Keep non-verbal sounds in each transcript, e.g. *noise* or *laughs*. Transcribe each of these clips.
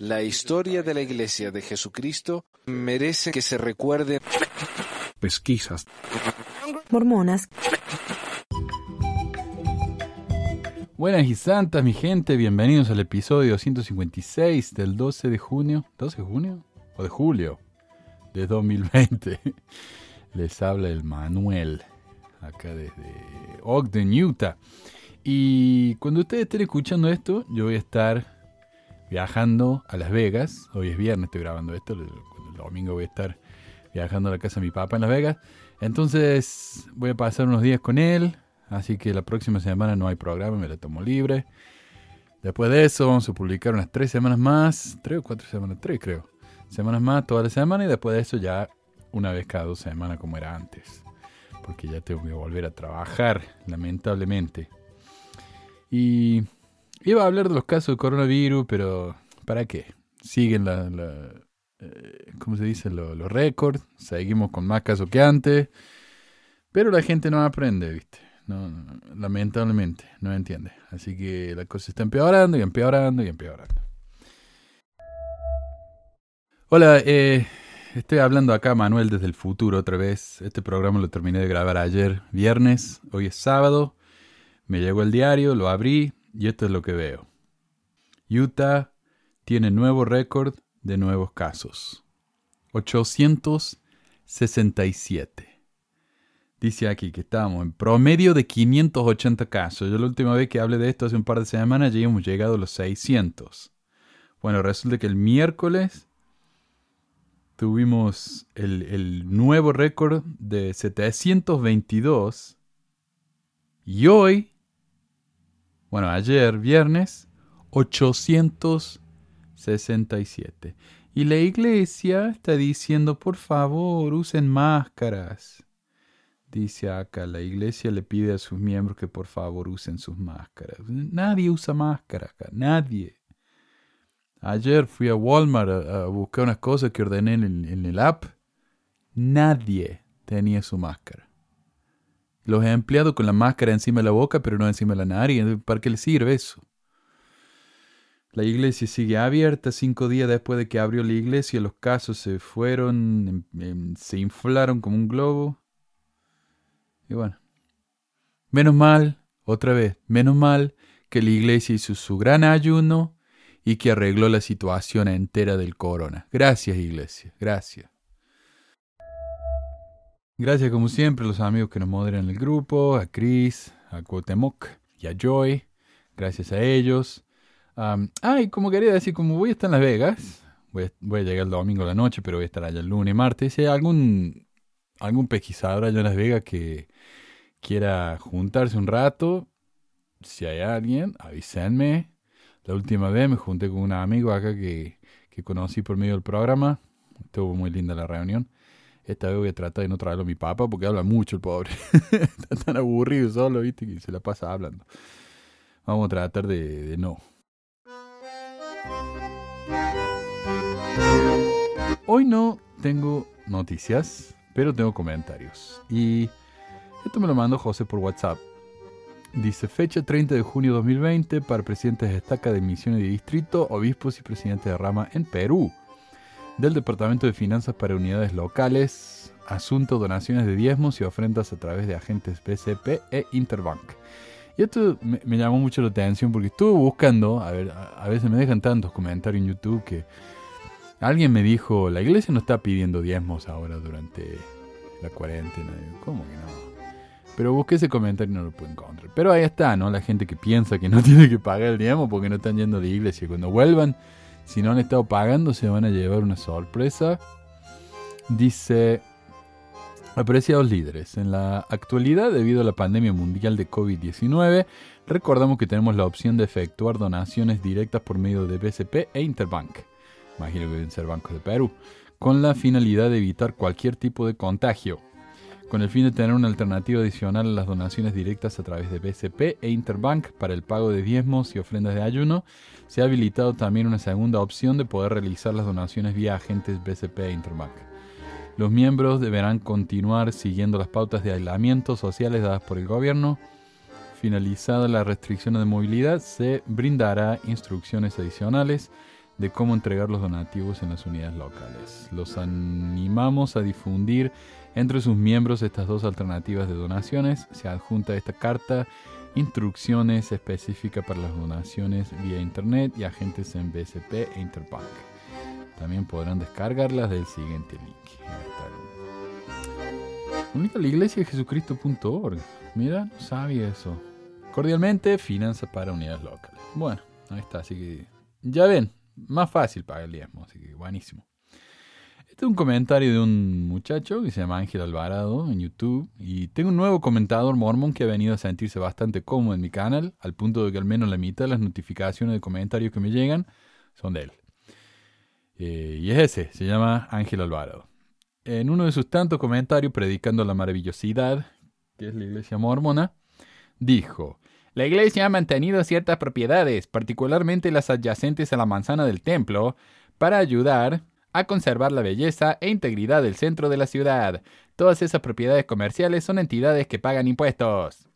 La historia de la Iglesia de Jesucristo merece que se recuerde. Pesquisas. Mormonas. Buenas y santas, mi gente. Bienvenidos al episodio 156 del 12 de junio. ¿12 de junio? ¿O de julio? De 2020. *laughs* Les habla el Manuel, acá desde Ogden, Utah. Y cuando ustedes estén escuchando esto, yo voy a estar viajando a Las Vegas. Hoy es viernes, estoy grabando esto. El, domingo voy a estar viajando a la casa de mi papá en Las Vegas. Entonces voy a pasar unos días con él. Así que la próxima semana no hay programa, me la tomo libre. Después de eso vamos a publicar unas tres semanas más. Tres o cuatro semanas, tres creo. Semanas más toda la semana y después de eso ya una vez cada dos semanas como era antes. Porque ya tengo que volver a trabajar, lamentablemente. Y Iba a hablar de los casos de coronavirus, pero ¿para qué? Siguen la, eh, ¿cómo se dice? Los, récords, seguimos con más casos que antes, pero la gente no aprende, ¿viste? No, lamentablemente, no entiende. Así que la cosa está empeorando y empeorando y empeorando. Hola, eh, estoy hablando acá Manuel desde el futuro otra vez. Este programa lo terminé de grabar ayer, viernes, hoy es sábado. Me llegó el diario, lo abrí, y esto es lo que veo. Utah tiene nuevo récord de nuevos casos. 867. Dice aquí que estamos en promedio de 580 casos. Yo la última vez que hablé de esto hace un par de semanas ya hemos llegado a los 600. Bueno, resulta que el miércoles tuvimos el, el nuevo récord de 722 y hoy bueno, ayer, viernes, 867. Y la iglesia está diciendo, por favor, usen máscaras. Dice acá, la iglesia le pide a sus miembros que por favor usen sus máscaras. Nadie usa máscara acá, nadie. Ayer fui a Walmart a, buscar unas cosas que ordené en el app. Nadie tenía su máscara. Los he empleado con la máscara encima de la boca, pero no encima de la nariz. ¿Para qué le sirve eso? La iglesia sigue abierta. Cinco días después de que abrió la iglesia, los casos se fueron, em, em, se inflaron como un globo. Y bueno, menos mal, otra vez, menos mal que la iglesia hizo su gran ayuno y que arregló la situación entera del corona. Gracias, iglesia, gracias. Gracias como siempre a los amigos que nos moderan el grupo, a Chris, a Cuauhtémoc y a Joy. Gracias a ellos. Um, ah, como quería decir, como voy a estar en Las Vegas, voy a, llegar el domingo a la noche, pero voy a estar allá el lunes y martes. Si hay algún, algún pesquisador allá en Las Vegas que quiera juntarse un rato, si hay alguien, avísenme. La última vez me junté con un amigo acá que, que conocí por medio del programa. Estuvo muy linda la reunión. Esta vez voy a tratar de no traerlo a mi papá porque habla mucho el pobre. *laughs* Está tan aburrido solo, viste, que se la pasa hablando. Vamos a tratar de, no. Hoy no tengo noticias, pero tengo comentarios. Y esto me lo mandó José por WhatsApp. Dice fecha 30 de junio de 2020 para presidentes de estaca de misiones de distrito, obispos y presidentes de rama en Perú del Departamento de Finanzas para Unidades Locales, asunto donaciones de diezmos y ofrendas a través de agentes BCP e Interbank. Y esto me, llamó mucho la atención porque estuve buscando, a ver, a, veces me dejan tantos comentarios en YouTube que alguien me dijo, la iglesia no está pidiendo diezmos ahora durante la cuarentena. ¿Cómo que no? Pero busqué ese comentario y no lo pude encontrar. Pero ahí está, ¿no? La gente que piensa que no *laughs* tiene que pagar el diezmo porque no están yendo a la iglesia. Cuando vuelvan, si no han estado pagando, se van a llevar una sorpresa. Dice, apreciados líderes, en la actualidad, debido a la pandemia mundial de COVID-19, recordamos que tenemos la opción de efectuar donaciones directas por medio de BCP e Interbank. Imagino que deben ser bancos de Perú. Con la finalidad de evitar cualquier tipo de contagio con el fin de tener una alternativa adicional a las donaciones directas a través de BCP e Interbank para el pago de diezmos y ofrendas de ayuno, se ha habilitado también una segunda opción de poder realizar las donaciones vía agentes BCP e Interbank. Los miembros deberán continuar siguiendo las pautas de aislamiento sociales dadas por el gobierno, finalizada la restricción de movilidad, se brindará instrucciones adicionales de cómo entregar los donativos en las unidades locales. Los animamos a difundir entre sus miembros estas dos alternativas de donaciones. Se adjunta esta carta instrucciones específicas para las donaciones vía internet y agentes en BSP e Interbank. También podrán descargarlas del siguiente link. Única la iglesia de Jesucristo.org. Mira, no sabía eso. Cordialmente, finanzas para unidades locales. Bueno, ahí está, así que ya ven, más fácil pagar el diezmo, así que buenísimo. Este es un comentario de un muchacho que se llama Ángel Alvarado en YouTube. Y tengo un nuevo comentador mormón que ha venido a sentirse bastante cómodo en mi canal, al punto de que al menos la mitad de las notificaciones de comentarios que me llegan son de él. Eh, y es ese, se llama Ángel Alvarado. En uno de sus tantos comentarios predicando la maravillosidad, que es la iglesia mormona, dijo, la iglesia ha mantenido ciertas propiedades, particularmente las adyacentes a la manzana del templo, para ayudar a conservar la belleza e integridad del centro de la ciudad. Todas esas propiedades comerciales son entidades que pagan impuestos.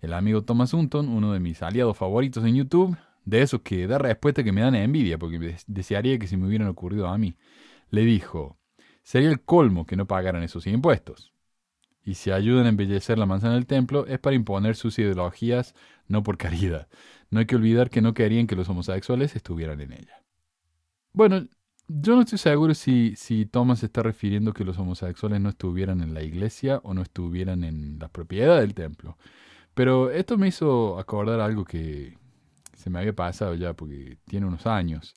El amigo Thomas Hunton, uno de mis aliados favoritos en YouTube, de esos que da respuesta que me dan envidia, porque desearía que se me hubieran ocurrido a mí, le dijo, sería el colmo que no pagaran esos impuestos. Y si ayudan a embellecer la manzana del templo es para imponer sus ideologías, no por caridad. No hay que olvidar que no querían que los homosexuales estuvieran en ella. Bueno, yo no estoy seguro si, si Thomas está refiriendo que los homosexuales no estuvieran en la iglesia o no estuvieran en la propiedad del templo. Pero esto me hizo acordar algo que se me había pasado ya porque tiene unos años.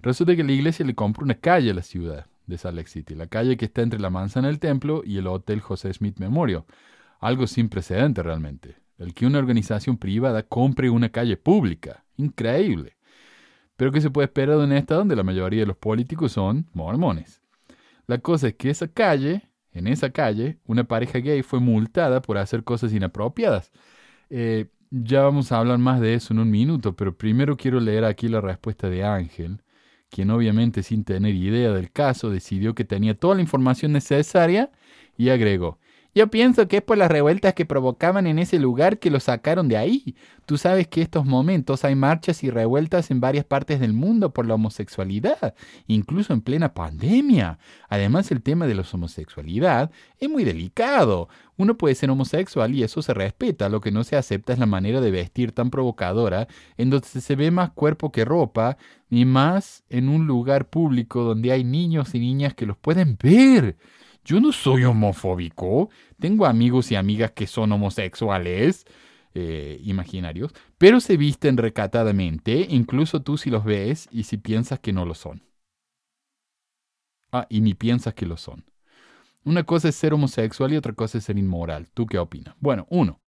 Resulta que la iglesia le compró una calle a la ciudad de Salt Lake City, la calle que está entre la manzana del templo y el Hotel José Smith Memorial. Algo sin precedente realmente. El que una organización privada compre una calle pública. Increíble. Pero ¿qué se puede esperar de un donde la mayoría de los políticos son mormones? La cosa es que esa calle, en esa calle, una pareja gay fue multada por hacer cosas inapropiadas. Eh, ya vamos a hablar más de eso en un minuto, pero primero quiero leer aquí la respuesta de Ángel, quien obviamente sin tener idea del caso decidió que tenía toda la información necesaria y agregó, yo pienso que es por las revueltas que provocaban en ese lugar que lo sacaron de ahí. Tú sabes que estos momentos hay marchas y revueltas en varias partes del mundo por la homosexualidad, incluso en plena pandemia. Además, el tema de la homosexualidad es muy delicado. Uno puede ser homosexual y eso se respeta. Lo que no se acepta es la manera de vestir tan provocadora, en donde se ve más cuerpo que ropa, y más en un lugar público donde hay niños y niñas que los pueden ver. Yo no soy homofóbico. Tengo amigos y amigas que son homosexuales. Eh, imaginarios, pero se visten recatadamente, incluso tú si los ves y si piensas que no lo son. Ah, y ni piensas que lo son. Una cosa es ser homosexual y otra cosa es ser inmoral. ¿Tú qué opinas? Bueno, uno.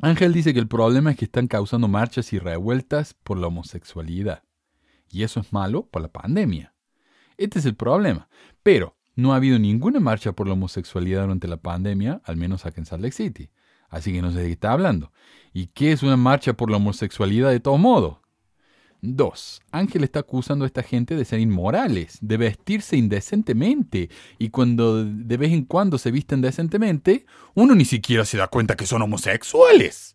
Ángel dice que el problema es que están causando marchas y revueltas por la homosexualidad. Y eso es malo por la pandemia. Este es el problema. Pero no ha habido ninguna marcha por la homosexualidad durante la pandemia, al menos aquí en Salt Lake City. Así que no sé de qué está hablando. ¿Y qué es una marcha por la homosexualidad de todo modo? Dos, Ángel está acusando a esta gente de ser inmorales, de vestirse indecentemente, y cuando de vez en cuando se visten decentemente, uno ni siquiera se da cuenta que son homosexuales.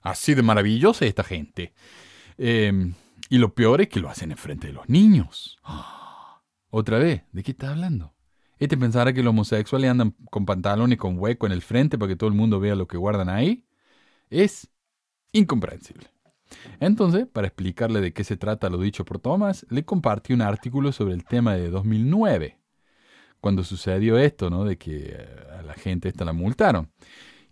Así de maravillosa esta gente. Em, y lo peor es que lo hacen en frente de los niños. *gasps* Otra vez, ¿de qué está hablando? Este pensará que los homosexuales andan con pantalones y con hueco en el frente para que todo el mundo vea lo que guardan ahí. Es incomprensible. Entonces, para explicarle de qué se trata lo dicho por Thomas, le compartí un artículo sobre el tema de 2009, cuando sucedió esto, ¿no? De que eh, a la gente esta la multaron.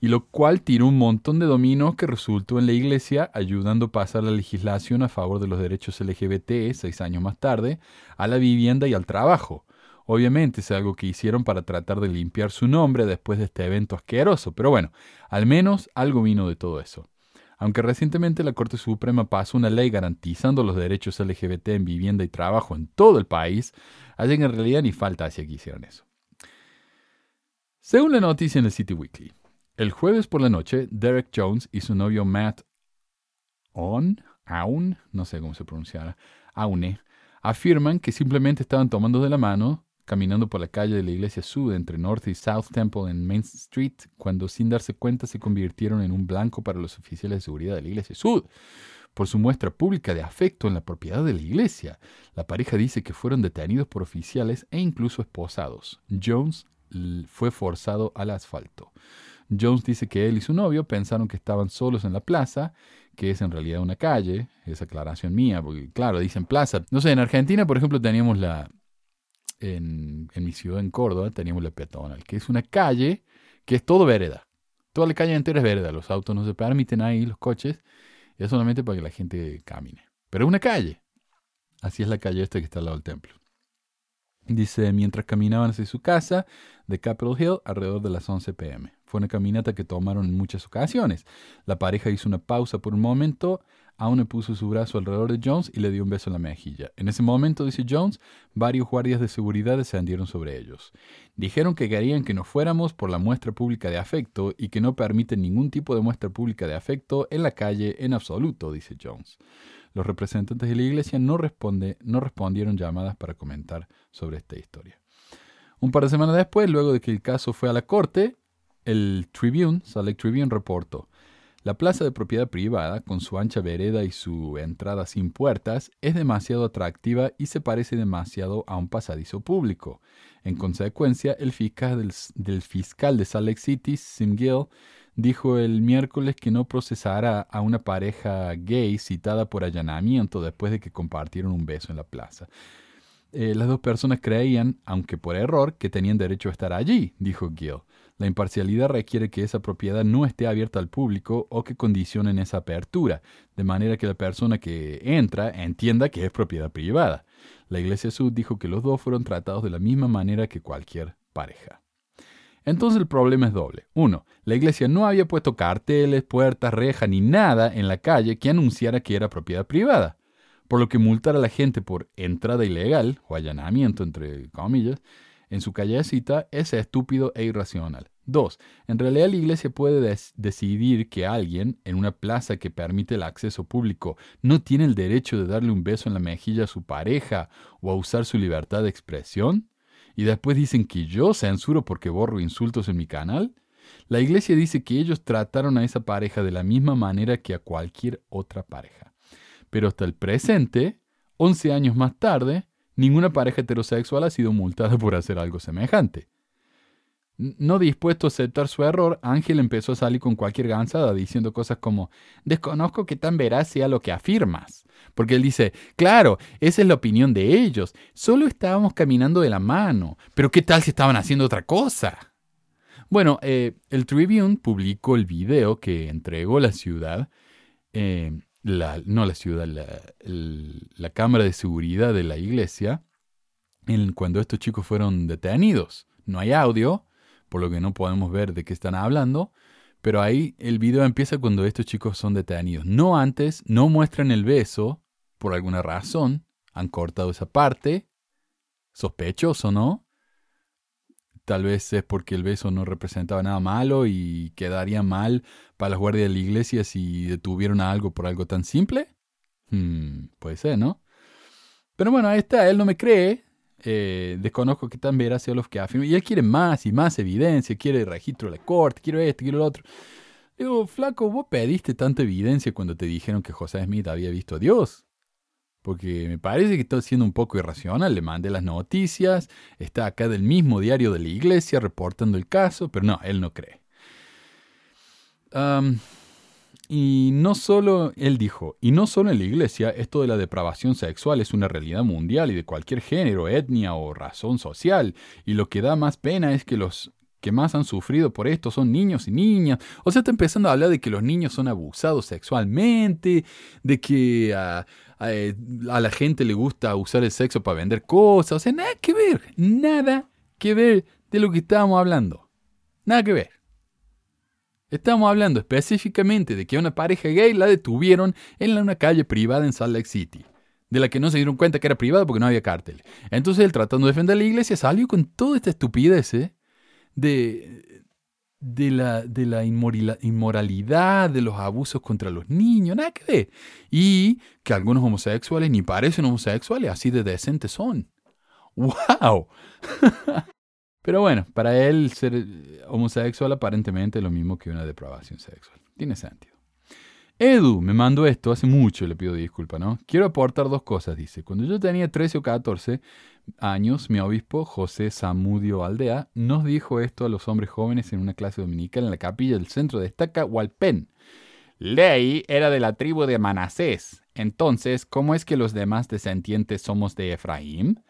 Y lo cual tiró un montón de dominos que resultó en la iglesia ayudando a pasar la legislación a favor de los derechos LGBT seis años más tarde, a la vivienda y al trabajo Obviamente es algo que hicieron para tratar de limpiar su nombre después de este evento asqueroso, pero bueno, al menos algo vino de todo eso. Aunque recientemente la Corte Suprema pasó una ley garantizando los derechos LGBT en vivienda y trabajo en todo el país, allí en realidad ni falta hacia que hicieran eso. Según la noticia en el City Weekly, el jueves por la noche, Derek Jones y su novio Matt On, Aun, no sé cómo se pronunciará, Aune, afirman que simplemente estaban tomando de la mano caminando por la calle de la iglesia Sud entre North y South Temple en Main Street, cuando sin darse cuenta se convirtieron en un blanco para los oficiales de seguridad de la iglesia Sud por su muestra pública de afecto en la propiedad de la iglesia. La pareja dice que fueron detenidos por oficiales e incluso esposados. Jones fue forzado al asfalto. Jones dice que él y su novio pensaron que estaban solos en la plaza, que es en realidad una calle, es aclaración mía, porque claro, dicen plaza. No sé, en Argentina, por ejemplo, teníamos la, en, mi ciudad, en Córdoba, teníamos la peatonal, que es una calle que es todo vereda. Toda la calle entera es vereda, los autos no se permiten ahí, los coches, es solamente para que la gente camine. Pero es una calle. Así es la calle esta que está al lado del templo. Dice, mientras caminaban hacia su casa de Capitol Hill alrededor de las 11 pm. Fue una caminata que tomaron en muchas ocasiones. La pareja hizo una pausa por un momento, aún puso su brazo alrededor de Jones y le dio un beso en la mejilla. En ese momento, dice Jones, varios guardias de seguridad descendieron sobre ellos. Dijeron que querían que nos fuéramos por la muestra pública de afecto y que no permiten ningún tipo de muestra pública de afecto en la calle en absoluto, dice Jones. Los representantes de la iglesia no, responde, no respondieron llamadas para comentar sobre esta historia. Un par de semanas después, luego de que el caso fue a la corte, el Tribune, Lake Tribune, reportó, la plaza de propiedad privada, con su ancha vereda y su entrada sin puertas, es demasiado atractiva y se parece demasiado a un pasadizo público. En consecuencia, el fiscal del, fiscal de Salt Lake City, Sim Gill, dijo el miércoles que no procesará a una pareja gay citada por allanamiento después de que compartieron un beso en la plaza. Eh, las dos personas creían, aunque por error, que tenían derecho a estar allí, dijo Gill. La imparcialidad requiere que esa propiedad no esté abierta al público o que condicionen esa apertura, de manera que la persona que entra entienda que es propiedad privada. La Iglesia Sud dijo que los dos fueron tratados de la misma manera que cualquier pareja. Entonces el problema es doble. Uno, la iglesia no había puesto carteles, puertas, rejas ni nada en la calle que anunciara que era propiedad privada, por lo que multar a la gente por entrada ilegal, o allanamiento entre comillas, en su callecita es estúpido e irracional. Dos, en realidad la iglesia puede decidir que alguien en una plaza que permite el acceso público no tiene el derecho de darle un beso en la mejilla a su pareja o a usar su libertad de expresión y después dicen que yo censuro porque borro insultos en mi canal? La iglesia dice que ellos trataron a esa pareja de la misma manera que a cualquier otra pareja. Pero hasta el presente, 11 años más tarde, ninguna pareja heterosexual ha sido multada por hacer algo semejante. No dispuesto a aceptar su error, Ángel empezó a salir con cualquier gansada diciendo cosas como, desconozco que tan veraz sea lo que afirmas. Porque él dice, claro, esa es la opinión de ellos, solo estábamos caminando de la mano, pero ¿qué tal si estaban haciendo otra cosa? Bueno, eh, el Tribune publicó el video que entregó la ciudad, eh, la, no la ciudad, la, la, cámara de seguridad de la iglesia, en, cuando estos chicos fueron detenidos. No hay audio, por lo que no podemos ver de qué están hablando, pero ahí el video empieza cuando estos chicos son detenidos. No antes, no muestran el beso, por alguna razón, han cortado esa parte, sospechoso, ¿no? Tal vez es porque el beso no representaba nada malo y quedaría mal para las guardias de la iglesia si detuvieron a algo por algo tan simple. Hmm, puede ser, ¿no? Pero bueno, ahí está, él no me cree, eh, desconozco qué tan veraz sea los que afirman. Y él quiere más y más evidencia, quiere registro de la corte, quiero esto, quiero lo otro. Digo, flaco, vos pediste tanta evidencia cuando te dijeron que José Smith había visto a Dios. Porque me parece que está siendo un poco irracional. Le mandé las noticias, está acá del mismo diario de la iglesia reportando el caso, pero no, él no cree. Y no solo, él dijo, y no solo en la iglesia, esto de la depravación sexual es una realidad mundial y de cualquier género, etnia o razón social. Y lo que da más pena es que los que más han sufrido por esto son niños y niñas. O sea, está empezando a hablar de que los niños son abusados sexualmente, de que a, a la gente le gusta usar el sexo para vender cosas. O sea, nada que ver, nada que ver de lo que estábamos hablando. Nada que ver. Estamos hablando específicamente de que una pareja gay la detuvieron en una calle privada en Salt Lake City, de la que no se dieron cuenta que era privada porque no había cártel. Entonces él, tratando de defender a la iglesia, salió con toda esta estupidez ¿eh? de, de, la, de la inmoralidad, de los abusos contra los niños, nada que ver. Y que algunos homosexuales ni parecen homosexuales, así de decentes son. ¡Wow! *laughs* Pero bueno, para él ser homosexual aparentemente es lo mismo que una depravación sexual. Tiene sentido. Edu me mandó esto hace mucho, le pido disculpa, ¿no? Quiero aportar dos cosas, dice. Cuando yo tenía 13 o 14 años, mi obispo, José Samudio Aldea, nos dijo esto a los hombres jóvenes en una clase dominical en la capilla del centro de Estaca, Hualpén. Ley era de la tribu de Manasés. Entonces, ¿cómo es que los demás descendientes somos de Efraín?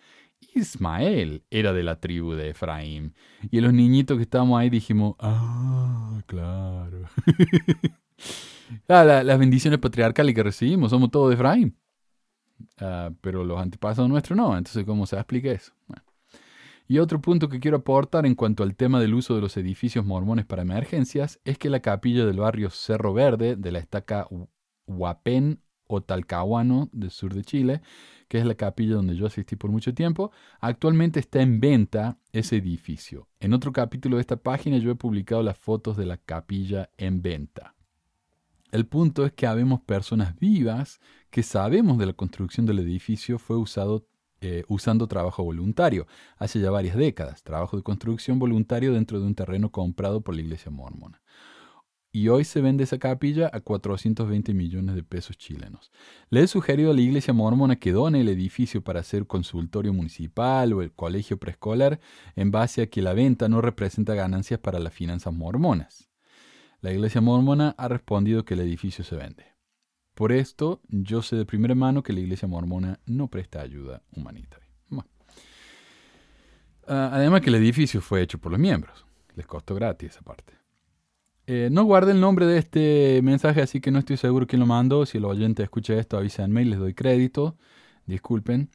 Ismael era de la tribu de Efraín. Y los niñitos que estábamos ahí dijimos, ah, claro. *laughs* Ah, las bendiciones patriarcales que recibimos, somos todos de Efraín. Ah, pero los antepasados nuestros no. Entonces, ¿cómo se explica eso? Y otro punto que quiero aportar en cuanto al tema del uso de los edificios mormones para emergencias es que la capilla del barrio Cerro Verde de la estaca Huapén o Talcahuano del sur de Chile, que es la capilla donde yo asistí por mucho tiempo, actualmente está en venta ese edificio. En otro capítulo de esta página yo he publicado las fotos de la capilla en venta. El punto es que habemos personas vivas que sabemos de la construcción del edificio fue usado eh, usando trabajo voluntario hace ya varias décadas, trabajo de construcción voluntario dentro de un terreno comprado por la iglesia mormona. Y hoy se vende esa capilla a 420 millones de pesos chilenos. Le he sugerido a la iglesia mormona que done el edificio para hacer consultorio municipal o el colegio preescolar en base a que la venta no representa ganancias para las finanzas mormonas. La iglesia mormona ha respondido que el edificio se vende. Por esto, yo sé de primera mano que la iglesia mormona no presta ayuda humanitaria. Ah, además que el edificio fue hecho por los miembros. Les costó gratis esa parte. Eh, no guardé el nombre de este mensaje, así que no estoy seguro quién lo mandó. Si el oyente escucha esto, avísenme y les doy crédito. Disculpen.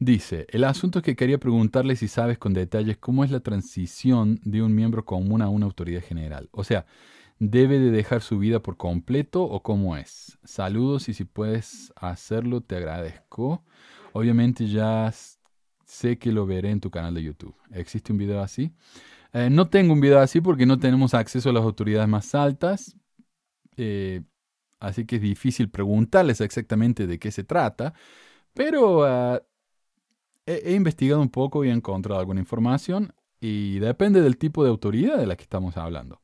Dice, el asunto es que quería preguntarle si sabes con detalles cómo es la transición de un miembro común a una autoridad general. O sea, debe de dejar su vida por completo o cómo es. Saludos y si puedes hacerlo te agradezco. Obviamente ya sé que lo veré en tu canal de YouTube. ¿Existe un video así? Eh, no tengo un video así porque no tenemos acceso a las autoridades más altas. Eh, así que es difícil preguntarles exactamente de qué se trata. Pero ah, he, he investigado un poco y he encontrado alguna información. Y depende del tipo de autoridad de la que estamos hablando.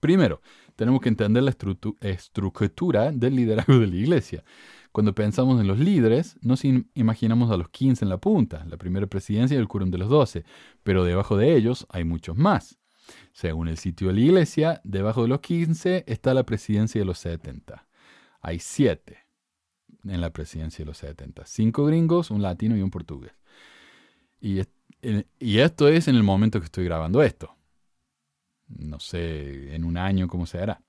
Primero, tenemos que entender la estructura del liderazgo de la iglesia. Cuando pensamos en los líderes, nos imaginamos a los 15 en la punta, la primera presidencia y el quórum de los 12, pero debajo de ellos hay muchos más. Según el sitio de la iglesia, debajo de los 15 está la presidencia de los 70. Hay 7 en la presidencia de los 70. 5 gringos, un latino y un portugués. Y, y esto es en el momento que estoy grabando esto no sé, en un año cómo se hará.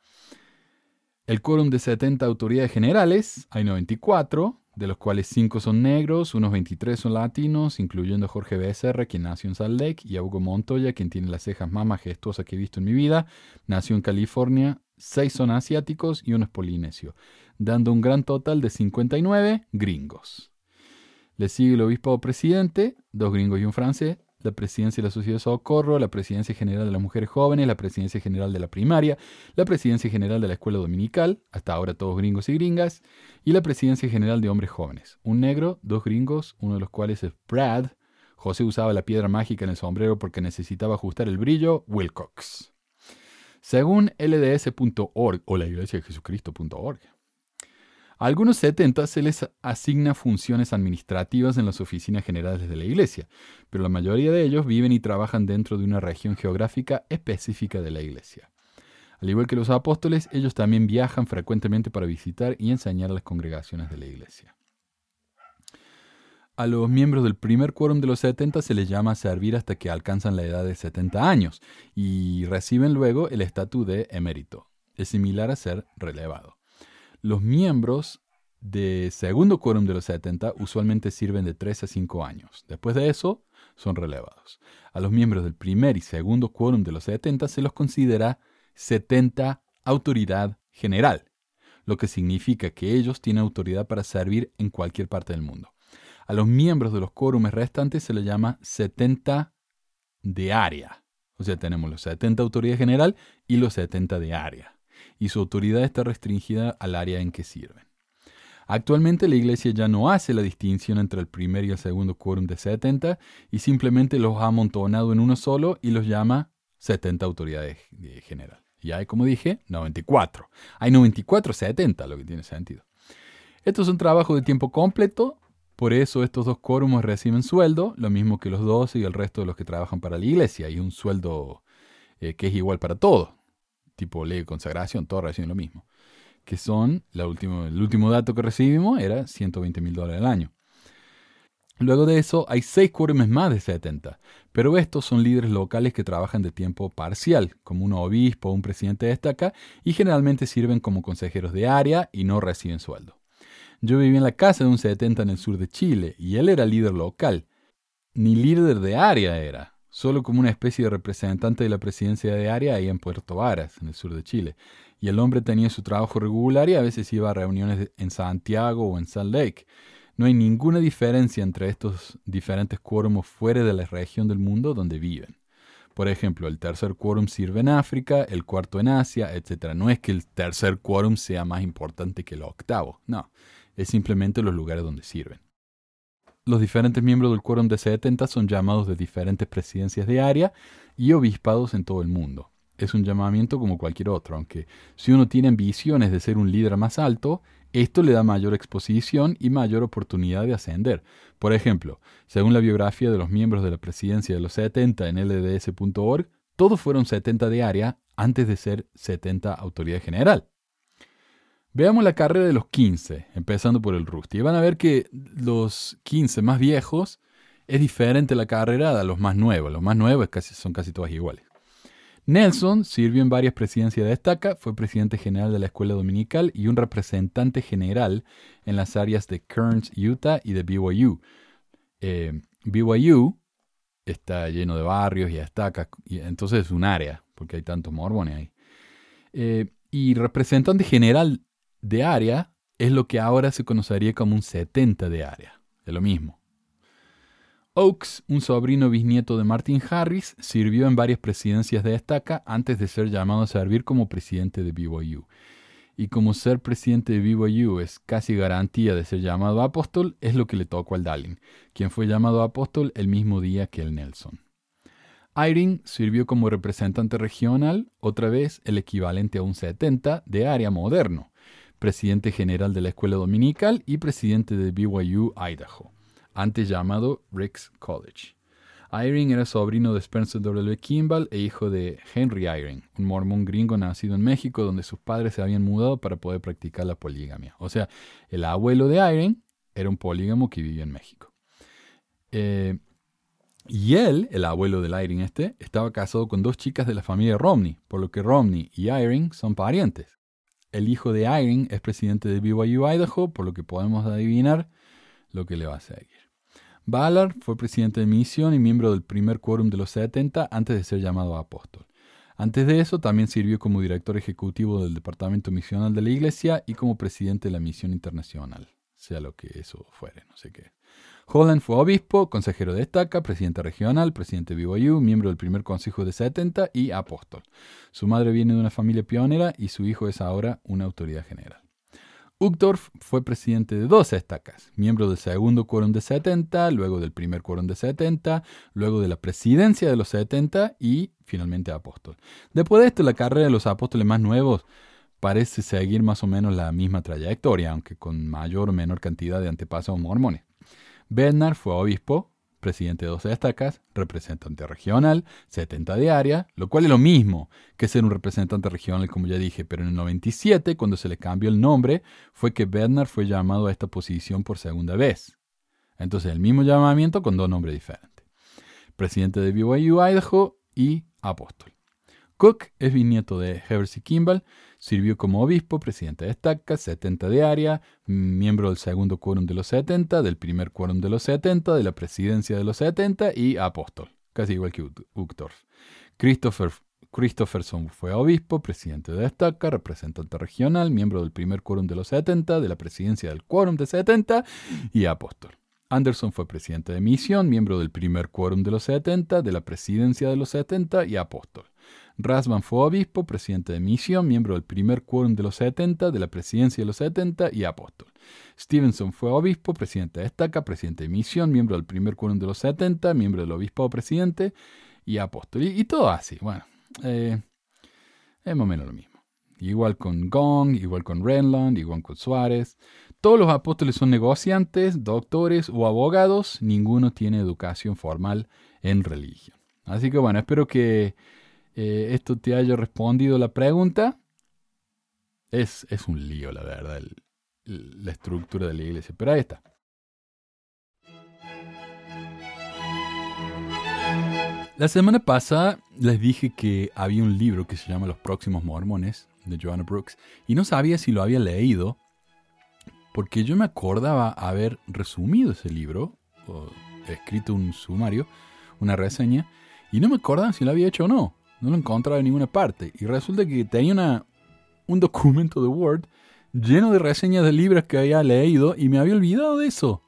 El quórum de 70 autoridades generales, hay 94, de los cuales 5 son negros, unos 23 son latinos, incluyendo a Jorge Becerra, quien nació en Salt Lake, y a Hugo Montoya, quien tiene las cejas más majestuosas que he visto en mi vida, nació en California, 6 son asiáticos y uno es polinesio, dando un gran total de 59 gringos. Le sigue el obispo presidente, dos gringos y un francés, la presidencia de la Sociedad de Socorro, la presidencia general de las mujeres jóvenes, la presidencia general de la primaria, la presidencia general de la escuela dominical, hasta ahora todos gringos y gringas, y la presidencia general de hombres jóvenes. Un negro, dos gringos, uno de los cuales es Brad. José usaba la piedra mágica en el sombrero porque necesitaba ajustar el brillo, Wilcox. Según lds.org o la iglesia de Jesucristo.org. A algunos 70 se les asigna funciones administrativas en las oficinas generales de la Iglesia, pero la mayoría de ellos viven y trabajan dentro de una región geográfica específica de la Iglesia. Al igual que los apóstoles, ellos también viajan frecuentemente para visitar y enseñar a las congregaciones de la Iglesia. A los miembros del primer quórum de los 70 se les llama servir hasta que alcanzan la edad de 70 años y reciben luego el estatus de emérito. Es similar a ser relevado. Los miembros de segundo quórum de los 70 usualmente sirven de 3 a 5 años. Después de eso, son relevados. A los miembros del primer y segundo quórum de los 70 se los considera 70 autoridad general, lo que significa que ellos tienen autoridad para servir en cualquier parte del mundo. A los miembros de los quórumes restantes se les llama 70 de área. O sea, tenemos los 70 autoridad general y los 70 de área y su autoridad está restringida al área en que sirven. Actualmente la Iglesia ya no hace la distinción entre el primer y el segundo quórum de 70 y simplemente los ha amontonado en uno solo y los llama 70 autoridades general. Y hay, como dije, 94. Hay 94 70, lo que tiene sentido. Esto es un trabajo de tiempo completo, por eso estos dos quórums reciben sueldo, lo mismo que los dos y el resto de los que trabajan para la iglesia, y un sueldo eh, que es igual para todos, tipo ley de consagración, todos reciben lo mismo. Que son, la el último dato que recibimos era 120 mil dólares al año. Luego de eso hay seis quórums más de 70, pero estos son líderes locales que trabajan de tiempo parcial, como un obispo o un presidente de estaca, y generalmente sirven como consejeros de área y no reciben sueldo. Yo vivía en la casa de un 70 en el sur de Chile, y él era líder local. Ni líder de área era, solo como una especie de representante de la presidencia de área ahí en Puerto Varas, en el sur de Chile. Y el hombre tenía su trabajo regular y a veces iba a reuniones en Santiago o en Salt Lake. No hay ninguna diferencia entre estos diferentes quórums fuera de la región del mundo donde viven. Por ejemplo, el tercer quórum sirve en África, el cuarto en Asia, etc. No es que el tercer quórum sea más importante que el octavo, no, es simplemente los lugares donde sirven. Los diferentes miembros del quórum de 70 son llamados de diferentes presidencias de área y obispados en todo el mundo. Es un llamamiento como cualquier otro, aunque si uno tiene ambiciones de ser un líder más alto, esto le da mayor exposición y mayor oportunidad de ascender. Por ejemplo, según la biografía de los miembros de la presidencia de los 70 en lds.org, todos fueron 70 de área antes de ser 70 autoridad general. Veamos la carrera de los 15, empezando por el Rusty. Van a ver que los 15 más viejos es diferente la carrera de los más nuevos. Los más nuevos son casi todas iguales. Nelson sirvió en varias presidencias de estaca, fue presidente general de la escuela dominical y un representante general en las áreas de Kearns, Utah y de BYU. Eh, BYU está lleno de barrios y estacas, y entonces es un área, porque hay tantos mormones ahí. Eh, y representante general de área es lo que ahora se conocería como un 70 de área, es lo mismo. Oakes, un sobrino bisnieto de Martin Harris, sirvió en varias presidencias de estaca antes de ser llamado a servir como presidente de BYU. Y como ser presidente de BYU es casi garantía de ser llamado apóstol, es lo que le tocó al Dalin, quien fue llamado apóstol el mismo día que el Nelson. Irene sirvió como representante regional, otra vez el equivalente a un 70 de área moderno, presidente general de la escuela dominical y presidente de BYU Idaho antes llamado Ricks College. Eyring era sobrino de Spencer W. Kimball e hijo de Henry Eyring, un mormón gringo nacido en México donde sus padres se habían mudado para poder practicar la poligamia. O sea, el abuelo de Eyring era un polígamo que vivía en México. Eh, y él, el abuelo del Eyring este, estaba casado con dos chicas de la familia Romney, por lo que Romney y Eyring son parientes. El hijo de Eyring es presidente de BYU Idaho, por lo que podemos adivinar lo que le va a seguir. Ballard fue presidente de misión y miembro del primer quórum de los 70 antes de ser llamado apóstol. Antes de eso, también sirvió como director ejecutivo del Departamento Misional de la Iglesia y como presidente de la Misión Internacional, sea lo que eso fuere, no sé qué. Holland fue obispo, consejero de estaca, presidente regional, presidente de BYU, miembro del primer consejo de 70 y apóstol. Su madre viene de una familia pionera y su hijo es ahora una autoridad general. Uchtdorf fue presidente de dos estacas, miembro del segundo quórum de 70, luego del primer quórum de 70, luego de la presidencia de los 70 y finalmente apóstol. Después de esto, la carrera de los apóstoles más nuevos parece seguir más o menos la misma trayectoria, aunque con mayor o menor cantidad de antepasados mormones. Bernard fue obispo, presidente de 12 estacas, representante regional, 70 de área, lo cual es lo mismo que ser un representante regional, como ya dije, pero en el 97, cuando se le cambió el nombre, fue que Bernard fue llamado a esta posición por segunda vez. Entonces, el mismo llamamiento con dos nombres diferentes. Presidente de BYU Idaho y apóstol. Cook es bisnieto de Hersey Kimball, sirvió como obispo, presidente de estaca, 70 de área, miembro del segundo quórum de los 70, del primer quórum de los 70, de la presidencia de los 70 y apóstol, casi igual que Uchtdorf. Christopher Christopherson fue obispo, presidente de estaca, representante regional, miembro del primer quórum de los 70, de la presidencia del quórum de 70 y apóstol. Anderson fue presidente de misión, miembro del primer quórum de los 70, de la presidencia de los 70 y apóstol. Rasban fue obispo, presidente de misión, miembro del primer quórum de los 70, de la presidencia de los 70 y apóstol. Stevenson fue obispo, presidente de estaca, presidente de misión, miembro del primer quórum de los 70, miembro del obispo presidente y apóstol. Y, todo así, bueno, eh, es más o menos lo mismo. Igual con Gong, igual con Renland, igual con Suárez. Todos los apóstoles son negociantes, doctores o abogados, ninguno tiene educación formal en religión. Así que bueno, espero que eh, esto te haya respondido la pregunta. Es, es un lío, la verdad, la estructura de la iglesia, pero ahí está. La semana pasada les dije que había un libro que se llama Los próximos mormones de Joanna Brooks y no sabía si lo había leído porque yo me acordaba haber resumido ese libro, o escrito un sumario, una reseña, y no me acordaba si lo había hecho o no. No lo encontraba en ninguna parte. Y resulta que tenía una, un documento de Word lleno de reseñas de libros que había leído y me había olvidado de eso.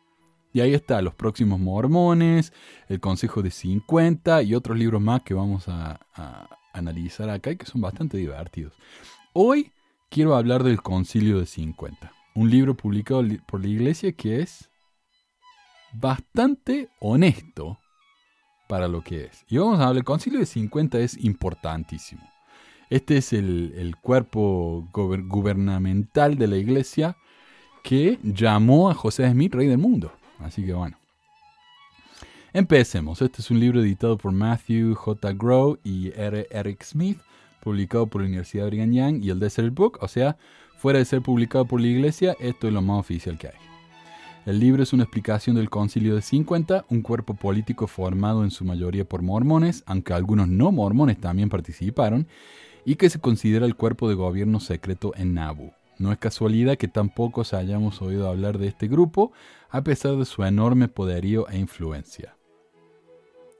Y ahí está, Los próximos mormones, El Consejo de 50 y otros libros más que vamos a, a analizar acá y que son bastante divertidos. Hoy quiero hablar del Concilio de 50 un libro publicado por la iglesia que es bastante honesto para lo que es. Y vamos a hablar, el concilio de 50 es importantísimo. Este es el, cuerpo gubernamental de la iglesia que llamó a José Smith rey del mundo. Así que bueno. Empecemos. Este es un libro editado por Matthew J. Grow y. Eric Smith, publicado por la Universidad de Brigham Young y el Desert Book, o sea, Fuera de ser publicado por la Iglesia, esto es lo más oficial que hay. El libro es una explicación del Concilio de 50, un cuerpo político formado en su mayoría por mormones, aunque algunos no mormones también participaron, y que se considera el cuerpo de gobierno secreto en Nabu. No es casualidad que tan pocos hayamos oído hablar de este grupo, a pesar de su enorme poderío e influencia.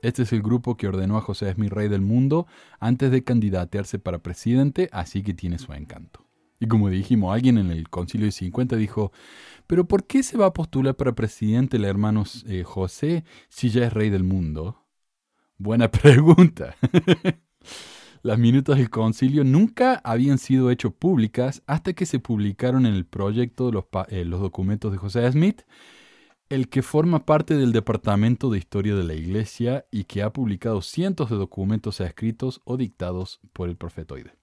Este es el grupo que ordenó a José Smith rey del mundo antes de candidatearse para presidente, así que tiene su encanto. Y como dijimos, alguien en el concilio de 50 dijo, pero ¿por qué se va a postular para presidente el hermano eh, José si ya es rey del mundo? Buena *laughs* pregunta. Las minutas del concilio nunca habían sido hechas públicas hasta que se publicaron en el proyecto de los, eh, los documentos de José Smith, el que forma parte del Departamento de Historia de la Iglesia y que ha publicado cientos de documentos escritos o dictados por el profetoide.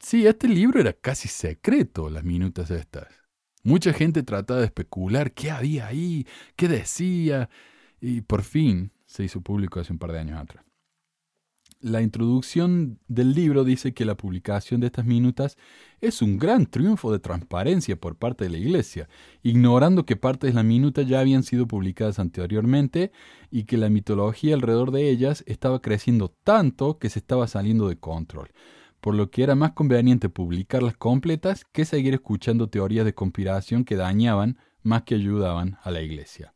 Sí, este libro era casi secreto, las minutas estas. Mucha gente trataba de especular qué había ahí, qué decía, y por fin se hizo público hace un par de años atrás. La introducción del libro dice que la publicación de estas minutas es un gran triunfo de transparencia por parte de la Iglesia, ignorando que partes de la minuta ya habían sido publicadas anteriormente y que la mitología alrededor de ellas estaba creciendo tanto que se estaba saliendo de control por lo que era más conveniente publicarlas completas que seguir escuchando teorías de conspiración que dañaban más que ayudaban a la iglesia.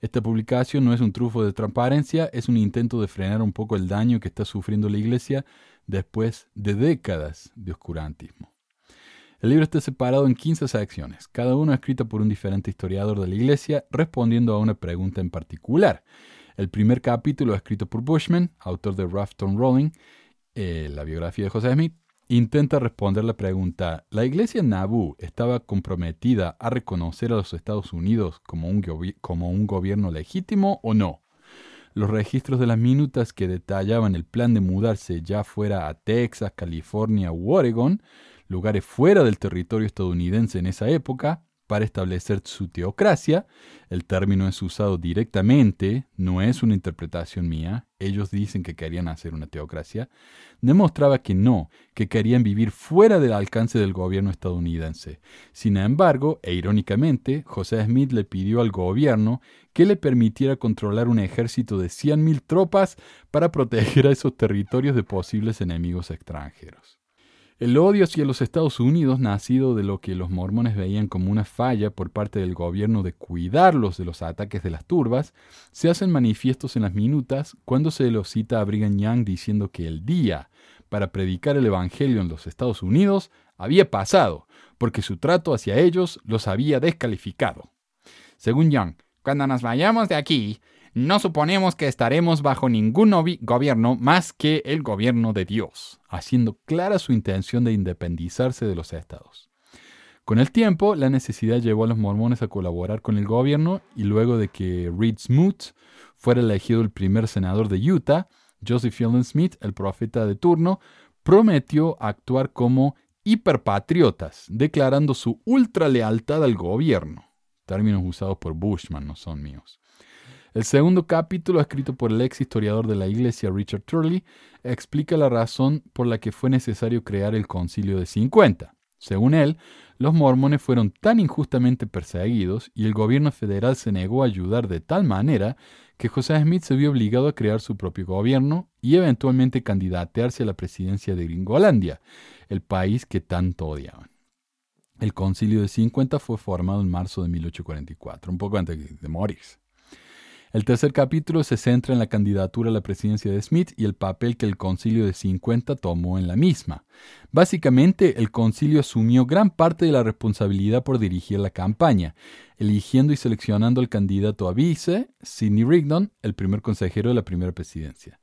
Esta publicación no es un trufo de transparencia, es un intento de frenar un poco el daño que está sufriendo la iglesia después de décadas de oscurantismo. El libro está separado en 15 secciones, cada una escrita por un diferente historiador de la iglesia, respondiendo a una pregunta en particular. El primer capítulo escrito por Bushman, autor de Rafton Rolling, eh, la biografía de José Smith, intenta responder la pregunta, ¿la iglesia Nabu estaba comprometida a reconocer a los Estados Unidos como un, como un gobierno legítimo o no? Los registros de las minutas que detallaban el plan de mudarse ya fuera a Texas, California u Oregon, lugares fuera del territorio estadounidense en esa época, para establecer su teocracia. El término es usado directamente, no es una interpretación mía. Ellos dicen que querían hacer una teocracia. Demostraba que no, que querían vivir fuera del alcance del gobierno estadounidense. Sin embargo, e irónicamente, José Smith le pidió al gobierno que le permitiera controlar un ejército de 100.000 tropas para proteger a esos territorios de posibles enemigos extranjeros. El odio hacia los Estados Unidos, nacido de lo que los mormones veían como una falla por parte del gobierno de cuidarlos de los ataques de las turbas, se hacen manifiestos en las minutas cuando se los cita a Brigham Young diciendo que el día para predicar el Evangelio en los Estados Unidos había pasado, porque su trato hacia ellos los había descalificado. Según Young, cuando nos vayamos de aquí, no suponemos que estaremos bajo ningún gobierno más que el gobierno de Dios, haciendo clara su intención de independizarse de los estados. Con el tiempo, la necesidad llevó a los mormones a colaborar con el gobierno y luego de que Reed Smoot fuera elegido el primer senador de Utah, Joseph Fielding Smith, el profeta de turno, prometió actuar como hiperpatriotas, declarando su ultra lealtad al gobierno. Términos usados por Bushman no son míos. El segundo capítulo, escrito por el ex historiador de la iglesia Richard Turley, explica la razón por la que fue necesario crear el Concilio de 50. Según él, los mormones fueron tan injustamente perseguidos y el gobierno federal se negó a ayudar de tal manera que José Smith se vio obligado a crear su propio gobierno y eventualmente candidatearse a la presidencia de Gringolandia, el país que tanto odiaban. El concilio de 50 fue formado en marzo de 1844, un poco antes de morirse. El tercer capítulo se centra en la candidatura a la presidencia de Smith y el papel que el concilio de 50 tomó en la misma. Básicamente, el concilio asumió gran parte de la responsabilidad por dirigir la campaña, eligiendo y seleccionando al candidato a vice, Sidney Rigdon, el primer consejero de la primera presidencia.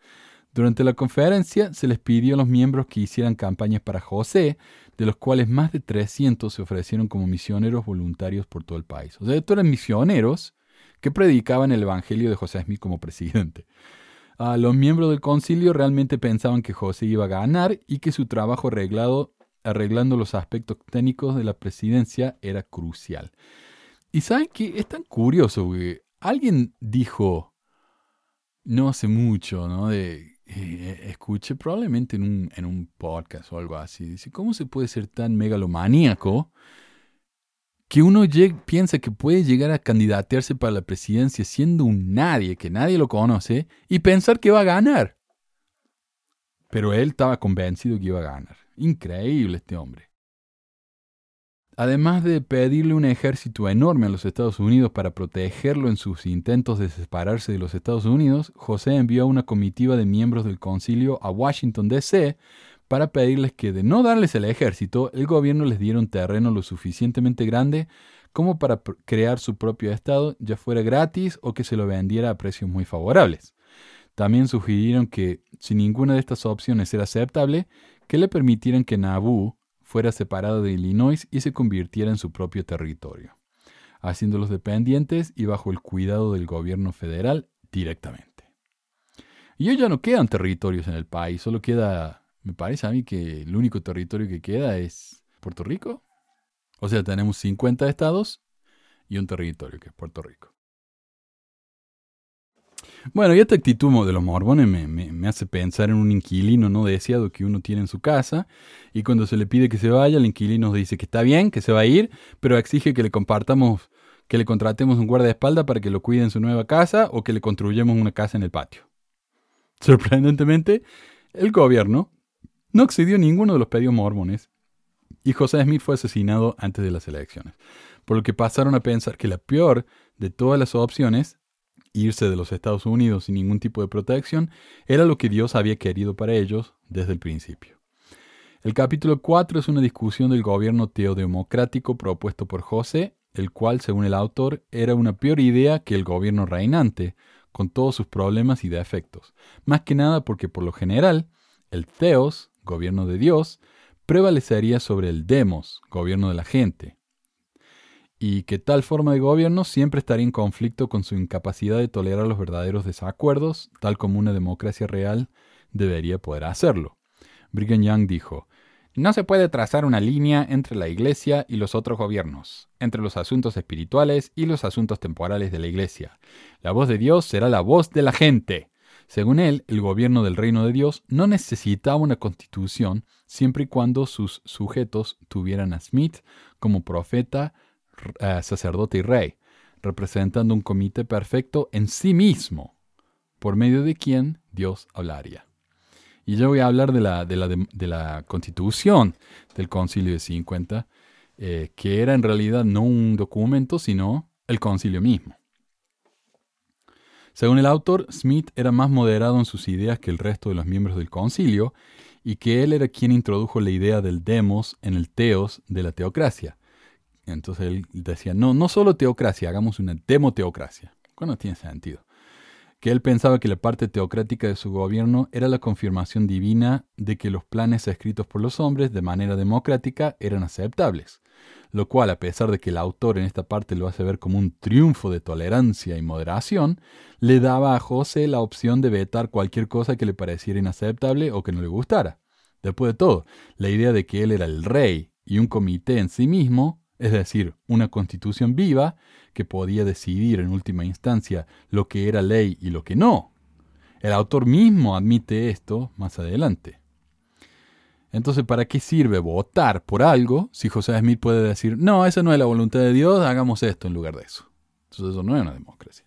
Durante la conferencia se les pidió a los miembros que hicieran campañas para José, de los cuales más de 300 se ofrecieron como misioneros voluntarios por todo el país. O sea, estos eran misioneros que predicaban el Evangelio de José Smith como presidente. Ah, los miembros del concilio realmente pensaban que José iba a ganar y que su trabajo arreglado, arreglando los aspectos técnicos de la presidencia era crucial. Y saben que es tan curioso, que alguien dijo, no hace mucho, ¿no? De, eh, escuché probablemente en un, en un podcast o algo así, dice, ¿cómo se puede ser tan megalomaníaco que uno piensa que puede llegar a candidatearse para la presidencia siendo un nadie, que nadie lo conoce, y pensar que va a ganar. Pero él estaba convencido que iba a ganar. Increíble este hombre. Además de pedirle un ejército enorme a los Estados Unidos para protegerlo en sus intentos de separarse de los Estados Unidos, José envió a una comitiva de miembros del concilio a Washington, D.C., para pedirles que de no darles el ejército, el gobierno les diera un terreno lo suficientemente grande como para crear su propio estado, ya fuera gratis o que se lo vendiera a precios muy favorables. También sugirieron que, si ninguna de estas opciones era aceptable, que le permitieran que Nauvoo fuera separado de Illinois y se convirtiera en su propio territorio, haciéndolos dependientes y bajo el cuidado del gobierno federal directamente. Y hoy ya no quedan territorios en el país, solo queda me parece a mí que el único territorio que queda es Puerto Rico. O sea, tenemos 50 estados y un territorio que es Puerto Rico. Bueno, y esta actitud de los mormones me, me, hace pensar en un inquilino no deseado que uno tiene en su casa y cuando se le pide que se vaya, el inquilino dice que está bien, que se va a ir, pero exige que le compartamos, que le contratemos un guardaespaldas para que lo cuide en su nueva casa o que le construyamos una casa en el patio. Sorprendentemente, el gobierno no accedió a ninguno de los pedidos mormones y José Smith fue asesinado antes de las elecciones, por lo que pasaron a pensar que la peor de todas las opciones, irse de los Estados Unidos sin ningún tipo de protección, era lo que Dios había querido para ellos desde el principio. El capítulo 4 es una discusión del gobierno teodemocrático propuesto por José, el cual, según el autor, era una peor idea que el gobierno reinante, con todos sus problemas y defectos, más que nada porque por lo general, el Theos gobierno de Dios, prevalecería sobre el demos, gobierno de la gente, y que tal forma de gobierno siempre estaría en conflicto con su incapacidad de tolerar los verdaderos desacuerdos, tal como una democracia real debería poder hacerlo. Brigham Young dijo, no se puede trazar una línea entre la Iglesia y los otros gobiernos, entre los asuntos espirituales y los asuntos temporales de la Iglesia. La voz de Dios será la voz de la gente. Según él, el gobierno del reino de Dios no necesitaba una constitución siempre y cuando sus sujetos tuvieran a Smith como profeta, eh, sacerdote y rey, representando un comité perfecto en sí mismo, por medio de quien Dios hablaría. Y yo voy a hablar de la, de la, constitución del concilio de 50, eh, que era en realidad no un documento, sino el concilio mismo. Según el autor, Smith era más moderado en sus ideas que el resto de los miembros del concilio y que él era quien introdujo la idea del demos en el teos de la teocracia. Entonces él decía, no, no solo teocracia, hagamos una demoteocracia. Bueno, tiene sentido. que él pensaba que la parte teocrática de su gobierno era la confirmación divina de que los planes escritos por los hombres de manera democrática eran aceptables, lo cual, a pesar de que el autor en esta parte lo hace ver como un triunfo de tolerancia y moderación, le daba a José la opción de vetar cualquier cosa que le pareciera inaceptable o que no le gustara. Después de todo, la idea de que él era el rey y un comité en sí mismo, es decir, una constitución viva, que podía decidir en última instancia lo que era ley y lo que no. El autor mismo admite esto más adelante. Entonces, ¿para qué sirve votar por algo si José Smith puede decir, no, esa no es la voluntad de Dios, hagamos esto en lugar de eso? Entonces eso no es una democracia.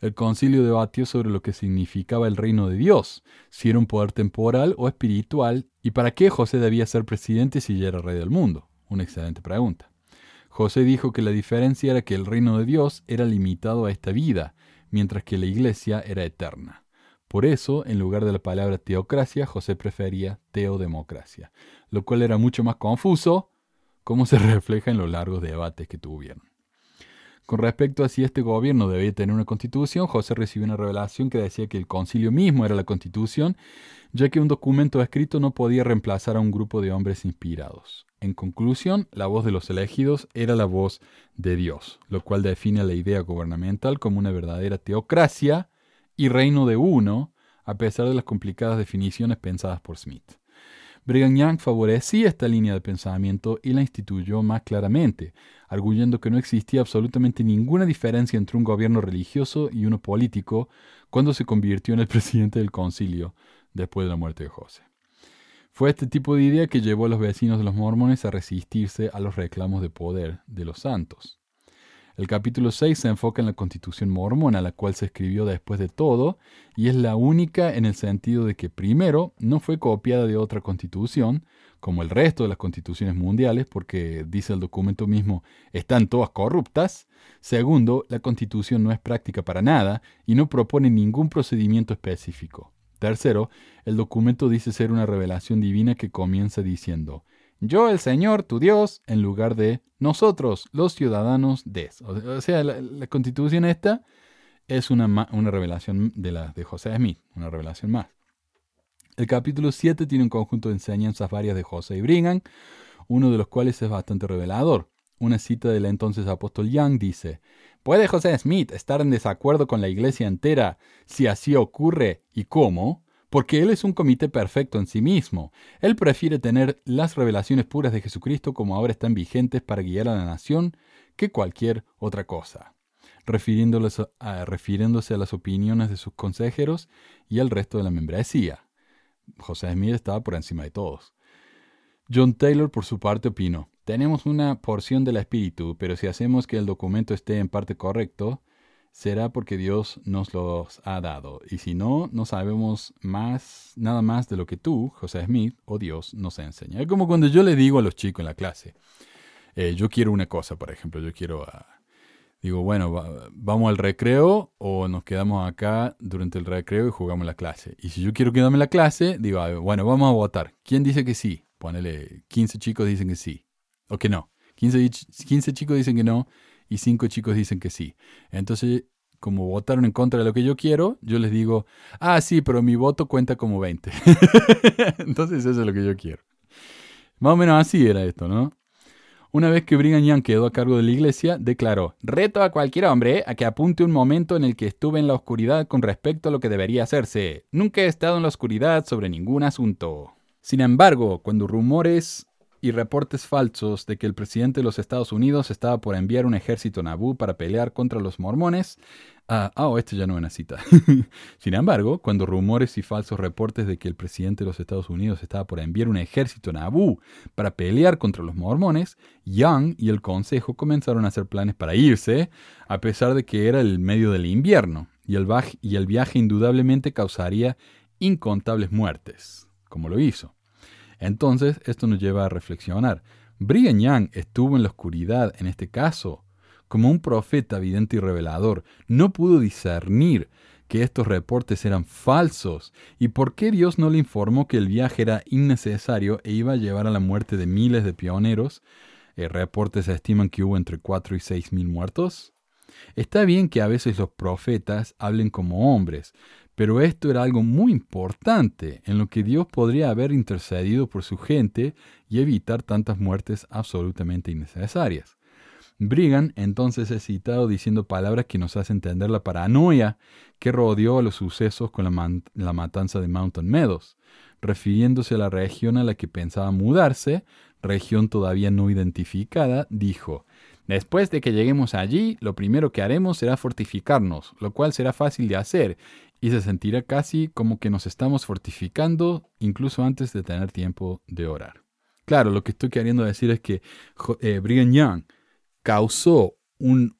El concilio debatió sobre lo que significaba el reino de Dios, si era un poder temporal o espiritual, y para qué José debía ser presidente si ya era rey del mundo. Una excelente pregunta. José dijo que la diferencia era que el reino de Dios era limitado a esta vida, mientras que la iglesia era eterna. Por eso, en lugar de la palabra teocracia, José prefería teodemocracia, lo cual era mucho más confuso, como se *laughs* refleja en los largos debates que tuvieron. Con respecto a si este gobierno debía tener una constitución, José recibió una revelación que decía que el concilio mismo era la constitución, ya que un documento escrito no podía reemplazar a un grupo de hombres inspirados. En conclusión, la voz de los elegidos era la voz de Dios, lo cual define la idea gubernamental como una verdadera teocracia y reino de uno, a pesar de las complicadas definiciones pensadas por Smith. Brigham Young favorecía esta línea de pensamiento y la instituyó más claramente, arguyendo que no existía absolutamente ninguna diferencia entre un gobierno religioso y uno político cuando se convirtió en el *laughs* presidente del concilio después de la muerte de José. Fue este tipo de idea que llevó a los vecinos de los mormones a resistirse a los reclamos de poder de los santos. El capítulo 6 se enfoca en la constitución mormona, la cual se escribió después de todo, y es la única en el sentido de que, primero, no fue copiada de otra constitución, como el resto de las constituciones mundiales, porque, dice el documento mismo, están todas corruptas. Segundo, la constitución no es práctica para nada y no propone ningún procedimiento específico. Tercero, el documento dice ser una revelación divina que comienza diciendo, yo el Señor, tu Dios, en lugar de nosotros, los ciudadanos de... O sea, la, constitución esta es una, una revelación de, la, de José Smith, una revelación más. El capítulo 7 tiene un conjunto de enseñanzas varias de José y Brigham, uno de los cuales es bastante revelador. Una cita del entonces apóstol Young dice, ¿Puede José Smith estar en desacuerdo con la iglesia entera si así ocurre y cómo? Porque él es un comité perfecto en sí mismo. Él prefiere tener las revelaciones puras de Jesucristo como ahora están vigentes para guiar a la nación que cualquier otra cosa. Refiriéndose a, las opiniones de sus consejeros y al resto de la membresía. José Smith estaba por encima de todos. John Taylor, por su parte, opinó, tenemos una porción del Espíritu, pero si hacemos que el documento esté en parte correcto, será porque Dios nos los ha dado. Y si no, no sabemos más, nada más de lo que tú, José Smith, o Dios nos enseña. Es como cuando yo le digo a los chicos en la clase, eh, yo quiero una cosa, por ejemplo, yo quiero... Digo, bueno, vamos al recreo o nos quedamos acá durante el recreo y jugamos la clase. Y si yo quiero quedarme en la clase, digo, bueno, vamos a votar. ¿Quién dice que sí? Ponele, 15 chicos dicen que sí. O que no. 15, 15 chicos dicen que no y 5 chicos dicen que sí. Entonces, como votaron en contra de lo que yo quiero, yo les digo, ah, sí, pero mi voto cuenta como 20. *laughs* Entonces eso es lo que yo quiero. Más o menos así era esto, ¿no? Una vez que Brigham Young quedó a cargo de la iglesia, declaró, reto a cualquier hombre a que apunte un momento en el que estuve en la oscuridad con respecto a lo que debería hacerse. Nunca he estado en la oscuridad sobre ningún asunto. Sin embargo, cuando rumores y reportes falsos de que el presidente de los Estados Unidos estaba por enviar un ejército Nabú para pelear contra los mormones. Ah, oh, esto ya no es una cita. *laughs* Sin embargo, cuando rumores y falsos reportes de que el presidente de los Estados Unidos estaba por enviar un ejército Nabú para pelear contra los mormones, Young y el consejo comenzaron a hacer planes para irse, a pesar de que era el medio del invierno, y el, y el viaje indudablemente causaría incontables muertes, como lo hizo. Entonces, esto nos lleva a reflexionar. Brigham Young estuvo en la oscuridad en este caso. Como un profeta vidente y revelador, no pudo discernir que estos reportes eran falsos y por qué Dios no le informó que el viaje era innecesario e iba a llevar a la muerte de miles de pioneros. Eh, reportes estiman que hubo entre 4 y 6 mil muertos. Está bien que a veces los profetas hablen como hombres, pero esto era algo muy importante en lo que Dios podría haber intercedido por su gente y evitar tantas muertes absolutamente innecesarias. Brigham entonces es citado diciendo palabras que nos hacen entender la paranoia que rodeó a los sucesos con la, matanza de Mountain Meadows, refiriéndose a la región a la que pensaba mudarse, región todavía no identificada, dijo, Después de que lleguemos allí, lo primero que haremos será fortificarnos, lo cual será fácil de hacer, y se sentirá casi como que nos estamos fortificando incluso antes de tener tiempo de orar. Claro, lo que estoy queriendo decir es que eh, Brigham Young causó un,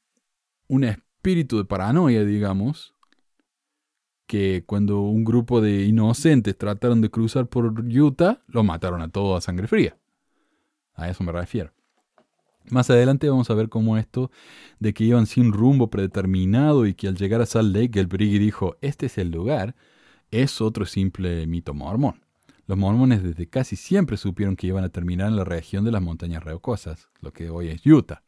un espíritu de paranoia, digamos, que cuando un grupo de inocentes trataron de cruzar por Utah, lo mataron a todos a sangre fría. A eso me refiero. Más adelante vamos a ver cómo esto de que iban sin rumbo predeterminado y que al llegar a Salt Lake el Briggy dijo, este es el lugar, es otro simple mito mormón. Los mormones desde casi siempre supieron que iban a terminar en la región de las montañas rocosas, lo que hoy es Utah.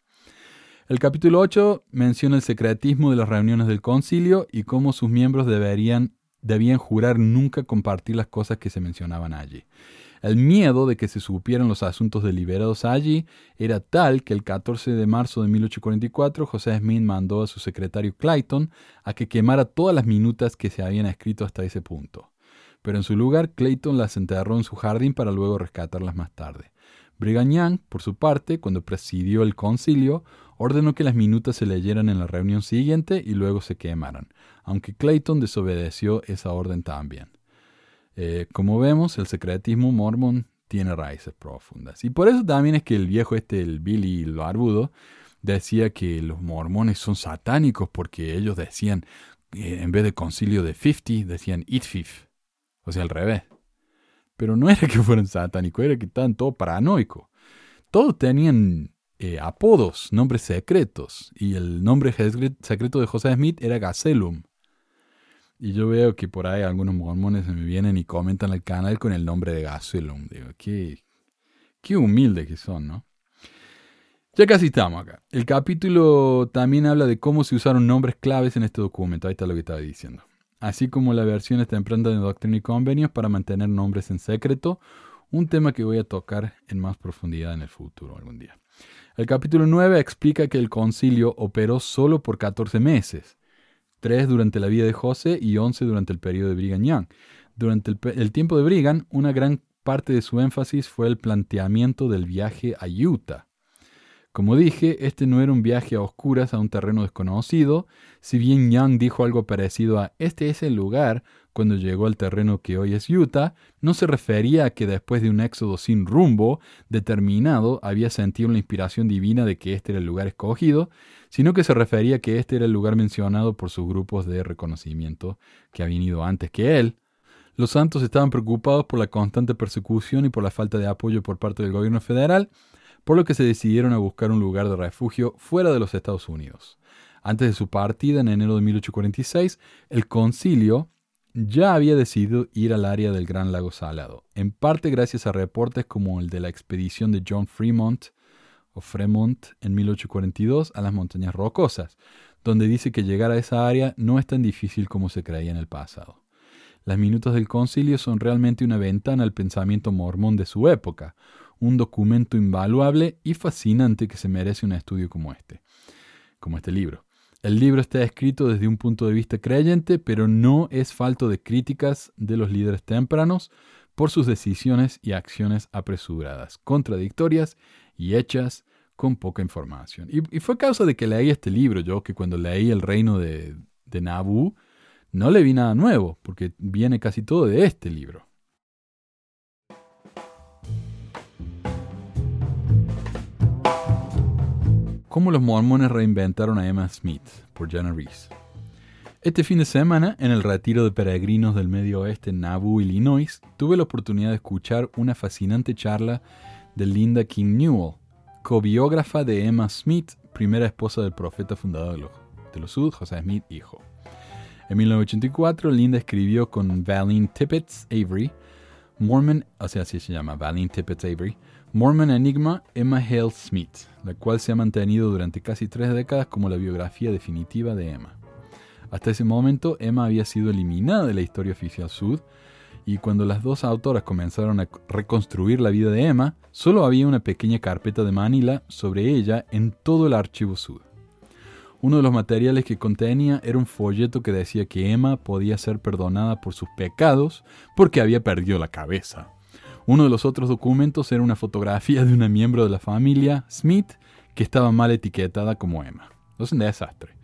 El capítulo 8 menciona el secretismo de las reuniones del concilio y cómo sus miembros deberían, debían jurar nunca compartir las cosas que se mencionaban allí. El miedo de que se supieran los asuntos deliberados allí era tal que el 14 de marzo de 1844 José Smith mandó a su secretario Clayton a que quemara todas las minutas que se habían escrito hasta ese punto. Pero en su lugar, Clayton las enterró en su jardín para luego rescatarlas más tarde. Brigham Young, por su parte, cuando presidió el concilio, ordenó que las minutas se leyeran en la reunión siguiente y luego se quemaran, aunque Clayton desobedeció esa orden también. Eh, como vemos, el secretismo mormón tiene raíces profundas. Y por eso también es que el viejo este, el Billy Barbudo, decía que los mormones son satánicos porque ellos decían, eh, en vez de concilio de 50, decían eat fifth. O sea, al revés. Pero no era que fueran satánicos, era que estaban todos paranoicos. Todos tenían eh, apodos, nombres secretos. Y el nombre secreto de José Smith era Gazelum. Y yo veo que por ahí algunos mormones me vienen y comentan el canal con el nombre de Gazelum. Digo, qué, qué humilde que son, ¿no? Ya casi estamos acá. El capítulo también habla de cómo se usaron nombres claves en este documento. Ahí está lo que estaba diciendo. Así como la versión está temprana de Doctrina y Convenios para mantener nombres en secreto, un tema que voy a tocar en más profundidad en el futuro algún día. El capítulo 9 explica que el concilio operó solo por 14 meses, 3 durante la vida de José y 11 durante el periodo de Brigham Young. Durante el, tiempo de Brigham, una gran parte de su énfasis fue el planteamiento del viaje a Utah. Como dije, este no era un viaje a oscuras a un terreno desconocido, si bien Young dijo algo parecido a este es el lugar cuando llegó al terreno que hoy es Utah, no se refería a que después de un éxodo sin rumbo determinado había sentido la inspiración divina de que este era el lugar escogido, sino que se refería que este era el lugar mencionado por sus grupos de reconocimiento que habían ido antes que él. Los santos estaban preocupados por la constante persecución y por la falta de apoyo por parte del gobierno federal, por lo que se decidieron a buscar un lugar de refugio fuera de los Estados Unidos. Antes de su partida en enero de 1846, el concilio ya había decidido ir al área del Gran Lago Salado, en parte gracias a reportes como el de la expedición de John Fremont o Fremont en 1842 a las montañas rocosas, donde dice que llegar a esa área no es tan difícil como se creía en el pasado. Las minutos del concilio son realmente una ventana al pensamiento mormón de su época, un documento invaluable y fascinante que se merece un estudio como este, como este libro. El libro está escrito desde un punto de vista creyente, pero no es falto de críticas de los líderes tempranos por sus decisiones y acciones apresuradas, contradictorias y hechas con poca información. Y, fue causa de que leí este libro, yo que cuando leí El reino de, de Nabu, no le vi nada nuevo, porque viene casi todo de este libro. Cómo los mormones reinventaron a Emma Smith, por Jana Reese. Este fin de semana, en el retiro de peregrinos del Medio Oeste en Nauvoo, Illinois, tuve la oportunidad de escuchar una fascinante charla de Linda King Newell, cobiógrafa de Emma Smith, primera esposa del profeta fundador de los Sud, José Smith, hijo. En 1984, Linda escribió con Valine Tippett Avery, Mormon, o así se llama, Valine Tippett Avery, Mormon Enigma, Emma Hale Smith, la cual se ha mantenido durante casi tres décadas como la biografía definitiva de Emma. Hasta ese momento, Emma había sido eliminada de la historia oficial Sud, y cuando las dos autoras comenzaron a reconstruir la vida de Emma, solo había una pequeña carpeta de Manila sobre ella en todo el archivo Sud. Uno de los materiales que contenía era un folleto que decía que Emma podía ser perdonada por sus pecados porque había perdido la cabeza. Uno de los otros documentos era una fotografía de una miembro de la familia Smith que estaba mal etiquetada como Emma. Es un desastre.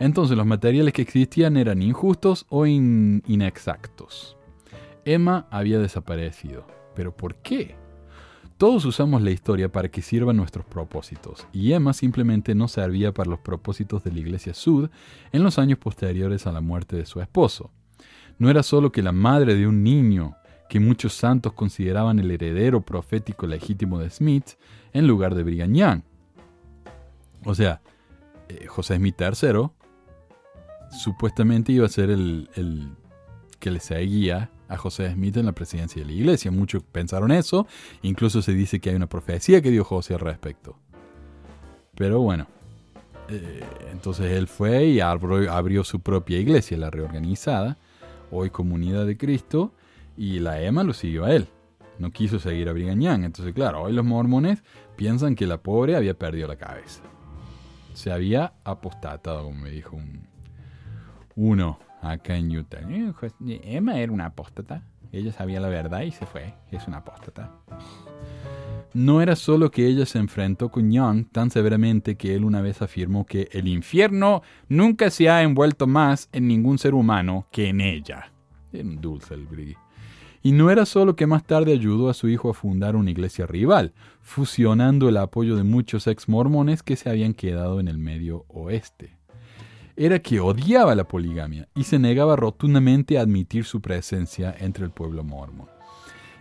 Entonces los materiales que existían eran injustos o inexactos. Emma había desaparecido. ¿Pero por qué? Todos usamos la historia para que sirvan nuestros propósitos, y Emma simplemente no servía para los propósitos de la Iglesia Sud en los años posteriores a la muerte de su esposo. No era solo que la madre de un niño que muchos santos consideraban el heredero profético legítimo de Smith en lugar de Brigham Young. O sea, eh, José Smith III supuestamente iba a ser el, el que le seguía a José Smith en la presidencia de la iglesia. Muchos pensaron eso, incluso se dice que hay una profecía que dio José al respecto. Pero bueno, eh, entonces él fue y abrió, su propia iglesia, la reorganizada, hoy Comunidad de Cristo, y la EMA lo siguió a él. No quiso seguir a Brigham Young. Entonces, claro, hoy los mormones piensan que la pobre había perdido la cabeza. Se había apostatado, como me dijo un, uno acá en Utah. Emma era una apóstata. Ella sabía la verdad y se fue. Es una apóstata. No era solo que ella se enfrentó con Young tan severamente que él una vez afirmó que el infierno nunca se ha envuelto más en ningún ser humano que en ella. Dulce el brillo. Y no era solo que más tarde ayudó a su hijo a fundar una iglesia rival, fusionando el apoyo de muchos ex mormones que se habían quedado en el medio oeste era que odiaba la poligamia y se negaba rotundamente a admitir su presencia entre el pueblo mormón.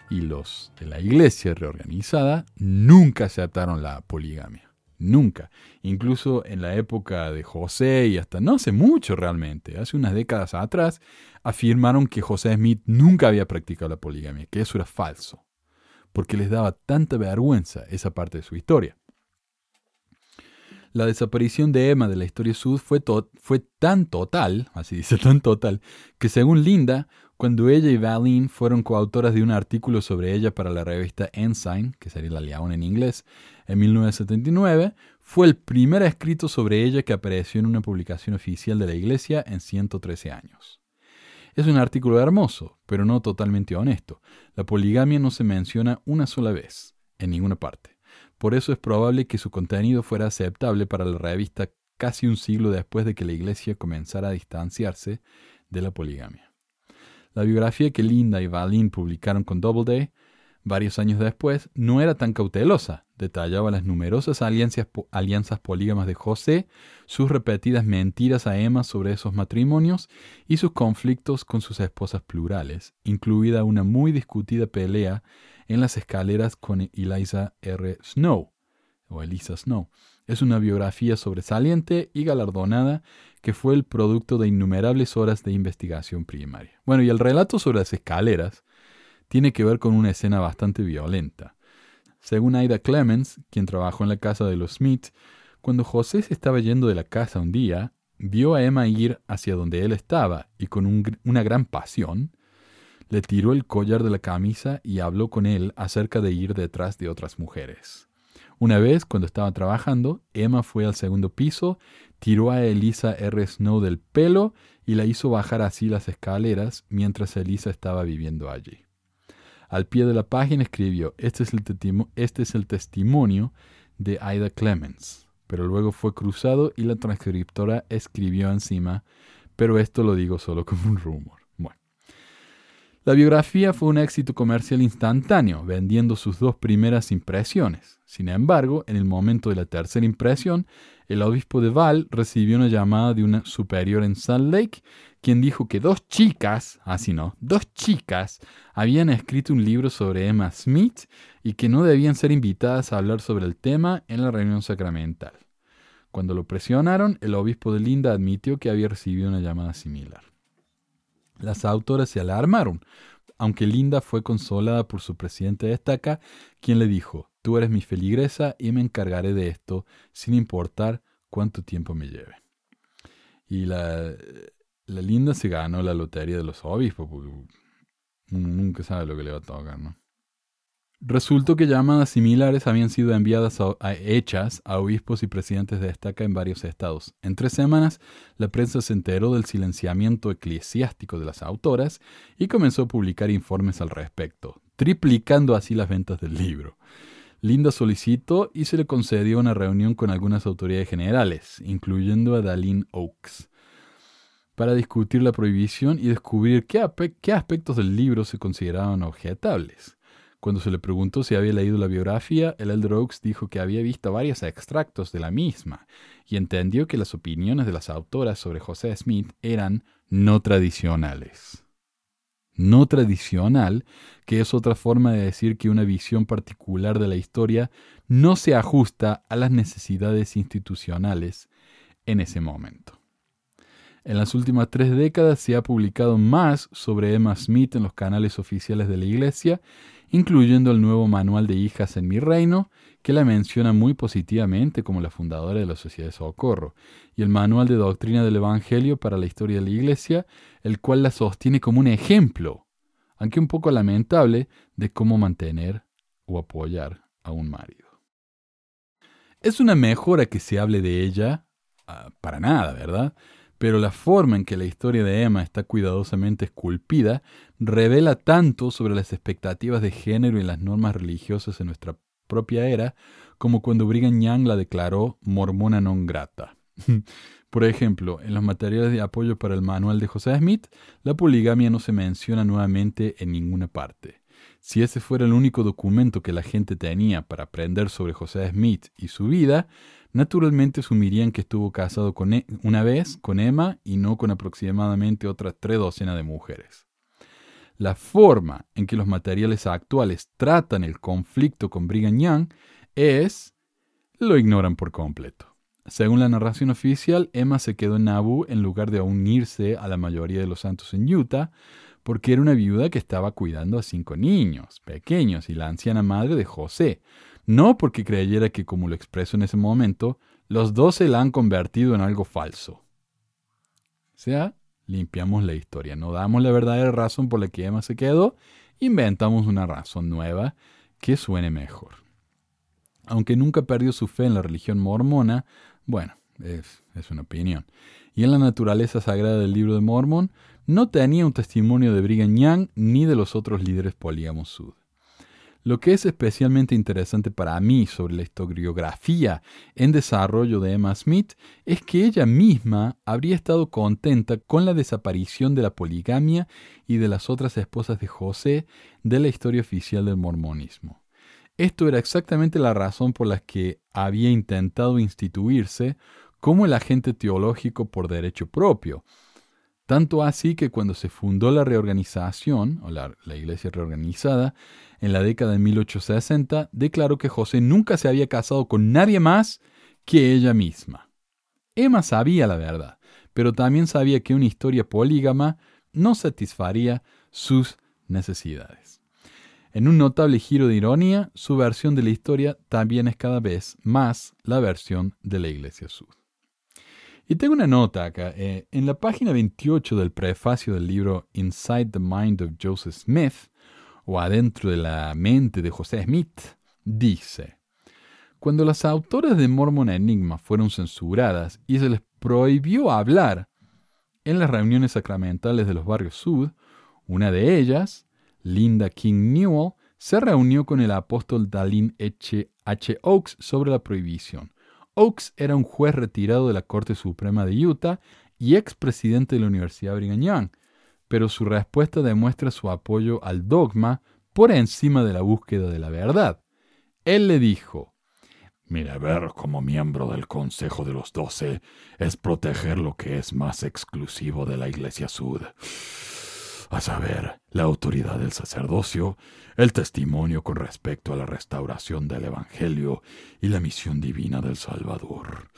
Y los de la iglesia reorganizada nunca aceptaron la poligamia. Nunca. Incluso en la época de José y hasta no hace mucho realmente, hace unas décadas atrás, afirmaron que José Smith nunca había practicado la poligamia, que eso era falso, porque les daba tanta vergüenza esa parte de su historia. La desaparición de Emma de la historia Sud fue, tan total, así dice, tan total, que según Linda, cuando ella y Valine fueron coautoras de un artículo sobre ella para la revista Ensign, que sería la León en inglés, en 1979, fue el primer escrito sobre ella que apareció en una publicación oficial de la Iglesia en 113 años. Es un artículo hermoso, pero no totalmente honesto. La poligamia no se menciona una sola vez, en ninguna parte. Por eso es probable que su contenido fuera aceptable para la revista casi un siglo después de que la Iglesia comenzara a distanciarse de la poligamia. La biografía que Linda y Valin publicaron con Doubleday varios años después no era tan cautelosa. Detallaba las numerosas alianzas, polígamas de José, sus repetidas mentiras a Emma sobre esos matrimonios y sus conflictos con sus esposas plurales, incluida una muy discutida pelea en las escaleras con Eliza R. Snow, o Elisa Snow. Es una biografía sobresaliente y galardonada que fue el producto de innumerables horas de investigación primaria. Bueno, y el relato sobre las escaleras tiene que ver con una escena bastante violenta. Según Aida Clemens, quien trabajó en la casa de los Smith, cuando José se estaba yendo de la casa un día, vio a Emma ir hacia donde él estaba y con una gran pasión le tiró el collar de la camisa y habló con él acerca de ir detrás de otras mujeres. Una vez, cuando estaba trabajando, Emma fue al segundo piso, tiró a Elisa R. Snow del pelo y la hizo bajar así las escaleras mientras Elisa estaba viviendo allí. Al pie de la página escribió, este es el, este testimonio de Ida Clemens, pero luego fue cruzado y la transcriptora escribió encima, pero esto lo digo solo como un rumor. La biografía fue un éxito comercial instantáneo, vendiendo sus dos primeras impresiones. Sin embargo, en el momento de la tercera impresión, el obispo de Val recibió una llamada de una superior en Salt Lake, quien dijo que dos chicas, así no, dos chicas, habían escrito un libro sobre Emma Smith y que no debían ser invitadas a hablar sobre el tema en la reunión sacramental. Cuando lo presionaron, el obispo de Linda admitió que había recibido una llamada similar. Las autoras se alarmaron, aunque Linda fue consolada por su presidente de estaca, quien le dijo, Tú eres mi feligresa y me encargaré de esto sin importar cuánto tiempo me lleve. Y la, la linda se ganó la lotería de los obispos, nunca sabe lo que le va a tocar, ¿no? Resultó que llamadas similares habían sido enviadas a, hechas a obispos y presidentes de estaca en varios estados. En tres semanas, la prensa se enteró del silenciamiento eclesiástico de las autoras y comenzó a publicar informes al respecto, triplicando así las ventas del libro. Linda solicitó y se le concedió una reunión con algunas autoridades generales, incluyendo a Dalin Oaks, para discutir la prohibición y descubrir qué, aspectos del libro se consideraban objetables. Cuando se le preguntó si había leído la biografía, el Elder Oaks dijo que había visto varios extractos de la misma y entendió que las opiniones de las autoras sobre José Smith eran no tradicionales. No tradicional, que es otra forma de decir que una visión particular de la historia no se ajusta a las necesidades institucionales en ese momento. En las últimas tres décadas se ha publicado más sobre Emma Smith en los canales oficiales de la Iglesia incluyendo el nuevo manual de hijas en mi reino, que la menciona muy positivamente como la fundadora de la Sociedad de Socorro, y el manual de doctrina del Evangelio para la historia de la Iglesia, el cual la sostiene como un ejemplo, aunque un poco lamentable, de cómo mantener o apoyar a un marido. Es una mejora que se hable de ella, ah, para nada, ¿verdad? Pero la forma en que la historia de Emma está cuidadosamente esculpida revela tanto sobre las expectativas de género y las normas religiosas en nuestra propia era como cuando Brigham Young la declaró mormona non grata. *laughs* Por ejemplo, en los materiales de apoyo para el manual de José Smith, la poligamia no se menciona nuevamente en ninguna parte. Si ese fuera el único documento que la gente tenía para aprender sobre José Smith y su vida, naturalmente asumirían que estuvo casado con e, una vez con Emma y no con aproximadamente otras tres docenas de mujeres. La forma en que los materiales actuales tratan el conflicto con Brigham Young es lo ignoran por completo. Según la narración oficial, Emma se quedó en Nauvoo en lugar de unirse a la mayoría de los santos en Utah, porque era una viuda que estaba cuidando a cinco niños pequeños y la anciana madre de José, no porque creyera que, como lo expreso en ese momento, los doce la han convertido en algo falso. O sea, limpiamos la historia, no damos la verdadera razón por la que Emma se quedó, inventamos una razón nueva que suene mejor. Aunque nunca perdió su fe en la religión mormona, bueno, es, una opinión. Y en la naturaleza sagrada del libro de Mormón, no tenía un testimonio de Brigham Young ni de los otros líderes polígamos sud. Lo que es especialmente interesante para mí sobre la historiografía en desarrollo de Emma Smith es que ella misma habría estado contenta con la desaparición de la poligamia y de las otras esposas de José de la historia oficial del mormonismo. Esto era exactamente la razón por la que había intentado instituirse como el agente teológico por derecho propio, tanto así que cuando se fundó la reorganización, o la, iglesia reorganizada, en la década de 1860, declaró que José nunca se había casado con nadie más que ella misma. Emma sabía la verdad, pero también sabía que una historia polígama no satisfaría sus necesidades. En un notable giro de ironía, su versión de la historia también es cada vez más la versión de la Iglesia Sud. Y tengo una nota acá. Eh, en la página 28 del prefacio del libro Inside the Mind of Joseph Smith, o Adentro de la mente de José Smith, dice, Cuando las autoras de Mormon Enigma fueron censuradas y se les prohibió hablar en las reuniones sacramentales de los barrios sud, una de ellas, Linda King Newell, se reunió con el apóstol Dalin H. H. Oaks sobre la prohibición. Oaks era un juez retirado de la Corte Suprema de Utah y expresidente de la Universidad Brigham Young, pero su respuesta demuestra su apoyo al dogma por encima de la búsqueda de la verdad. Él le dijo, Mi deber como miembro del Consejo de los Doce es proteger lo que es más exclusivo de la Iglesia Sud a saber, la autoridad del sacerdocio, el testimonio con respecto a la restauración del Evangelio y la misión divina del Salvador.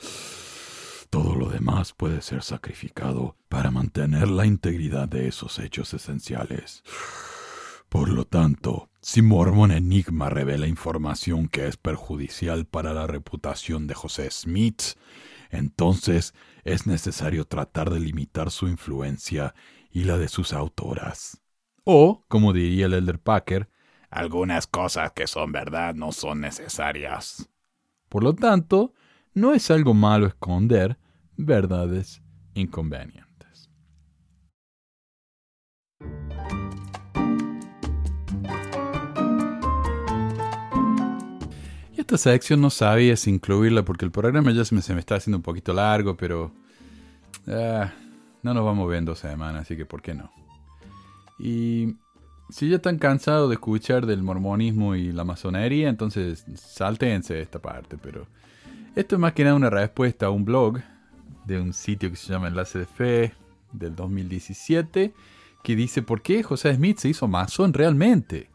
Todo lo demás puede ser sacrificado para mantener la integridad de esos hechos esenciales. Por lo tanto, si Mormon Enigma revela información que es perjudicial para la reputación de José Smith, entonces es necesario tratar de limitar su influencia y la de sus autoras. O, como diría el Elder Packer, algunas cosas que son verdad no son necesarias. Por lo tanto, no es algo malo esconder verdades inconvenientes. Y esta sección no sabía si incluirla porque el programa ya se me, está haciendo un poquito largo, pero ah, no nos vamos viendo semana, así que ¿por qué no? Y si ya están cansados de escuchar del mormonismo y la masonería, entonces saltense esta parte, pero esto es más que nada una respuesta a un blog de un sitio que se llama Enlace de Fe del 2017 que dice ¿por qué José Smith se hizo masón realmente?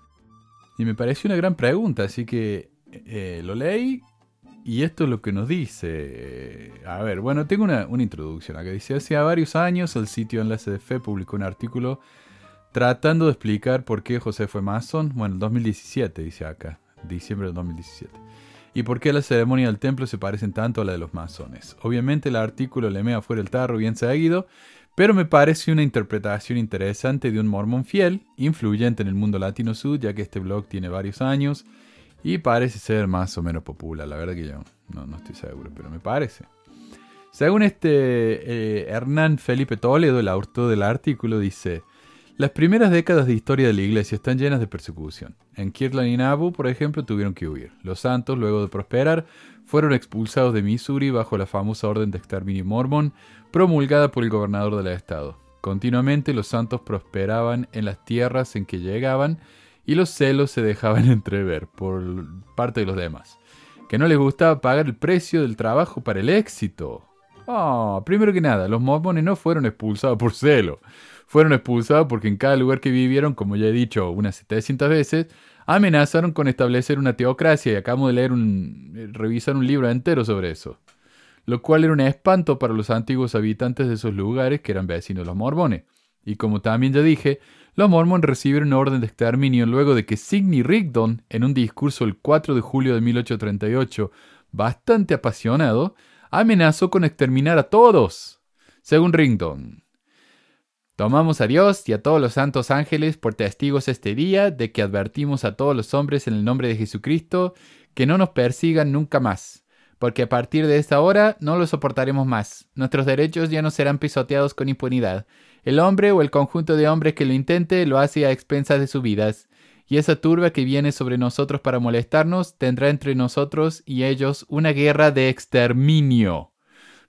Y me pareció una gran pregunta, así que eh, lo leí y esto es lo que nos dice. A ver, bueno, tengo una, una introducción acá. Dice, hace varios años el sitio Enlace de Fe publicó un artículo tratando de explicar por qué José fue masón. Bueno, el 2017 dice acá, diciembre del 2017 y por qué la ceremonia del templo se parecen tanto a la de los masones. Obviamente el artículo le mea fuera el tarro bien seguido, pero me parece una interpretación interesante de un mormón fiel, influyente en el mundo latino sud, ya que este blog tiene varios años y parece ser más o menos popular. La verdad que yo no, no estoy seguro, pero me parece. Según este eh, Hernán Felipe Toledo, el autor del artículo, dice, las primeras décadas de historia de la iglesia están llenas de persecución. En Kirtland y Nauvoo, por ejemplo, tuvieron que huir. Los santos, luego de prosperar, fueron expulsados de Missouri bajo la famosa orden de exterminio mormón promulgada por el gobernador del estado. Continuamente los santos prosperaban en las tierras en que llegaban y los celos se dejaban *laughs* entrever por parte de los demás, que no les gustaba pagar el precio del trabajo para el éxito. Ah, primero que nada, los mormones no fueron expulsados por celo fueron expulsados porque en cada lugar que vivieron, como ya he dicho unas 700 veces, amenazaron con establecer una teocracia y acabamos de leer un, eh, revisar un libro entero sobre eso. Lo cual era un espanto para los antiguos habitantes de esos lugares que eran vecinos de los mormones. Y como también ya dije, los mormones recibieron una orden de exterminio luego de que Sidney Rigdon, en un discurso el 4 de julio de 1838, bastante apasionado, amenazó con exterminar a todos. Según Rigdon, Tomamos a Dios y a todos los santos ángeles por testigos este día de que advertimos a todos los hombres en el nombre de Jesucristo que no nos persigan nunca más, porque a partir de esta hora no lo soportaremos más. Nuestros derechos ya no serán pisoteados con impunidad. El hombre o el conjunto de hombres que lo intente lo hace a expensas de sus vidas, y esa turba que viene sobre nosotros para molestarnos tendrá entre nosotros y ellos una guerra de exterminio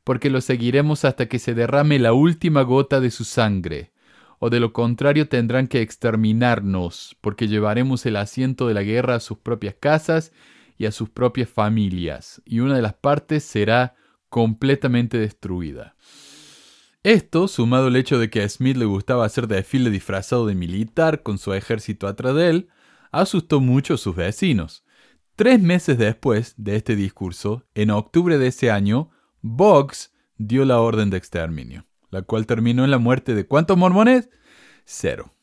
porque lo seguiremos hasta que se derrame la última gota de su sangre, o de lo contrario tendrán que exterminarnos, porque llevaremos el asiento de la guerra a sus propias casas y a sus propias familias, y una de las partes será completamente destruida. Esto, sumado al hecho de que a Smith le gustaba hacer desfile disfrazado de militar con su ejército atrás de él, asustó mucho a sus vecinos. Tres meses después de este discurso, en octubre de ese año, Boggs dio la orden de exterminio, la cual terminó en la muerte de ¿cuántos mormones? Cero.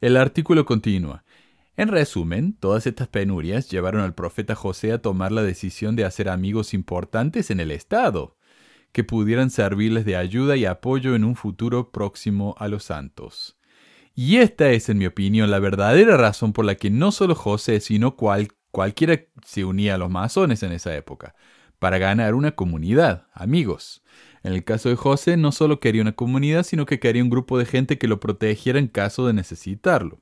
El artículo continúa. En resumen, todas estas penurias llevaron al profeta José a tomar la decisión de hacer amigos importantes en el Estado, que pudieran servirles de ayuda y apoyo en un futuro próximo a los santos. Y esta es, en mi opinión, la verdadera razón por la que no solo José, sino cualquiera se unía a los masones en esa época para ganar una comunidad, amigos. En el caso de José, no solo quería una comunidad, sino que quería un grupo de gente que lo protegiera en caso de necesitarlo.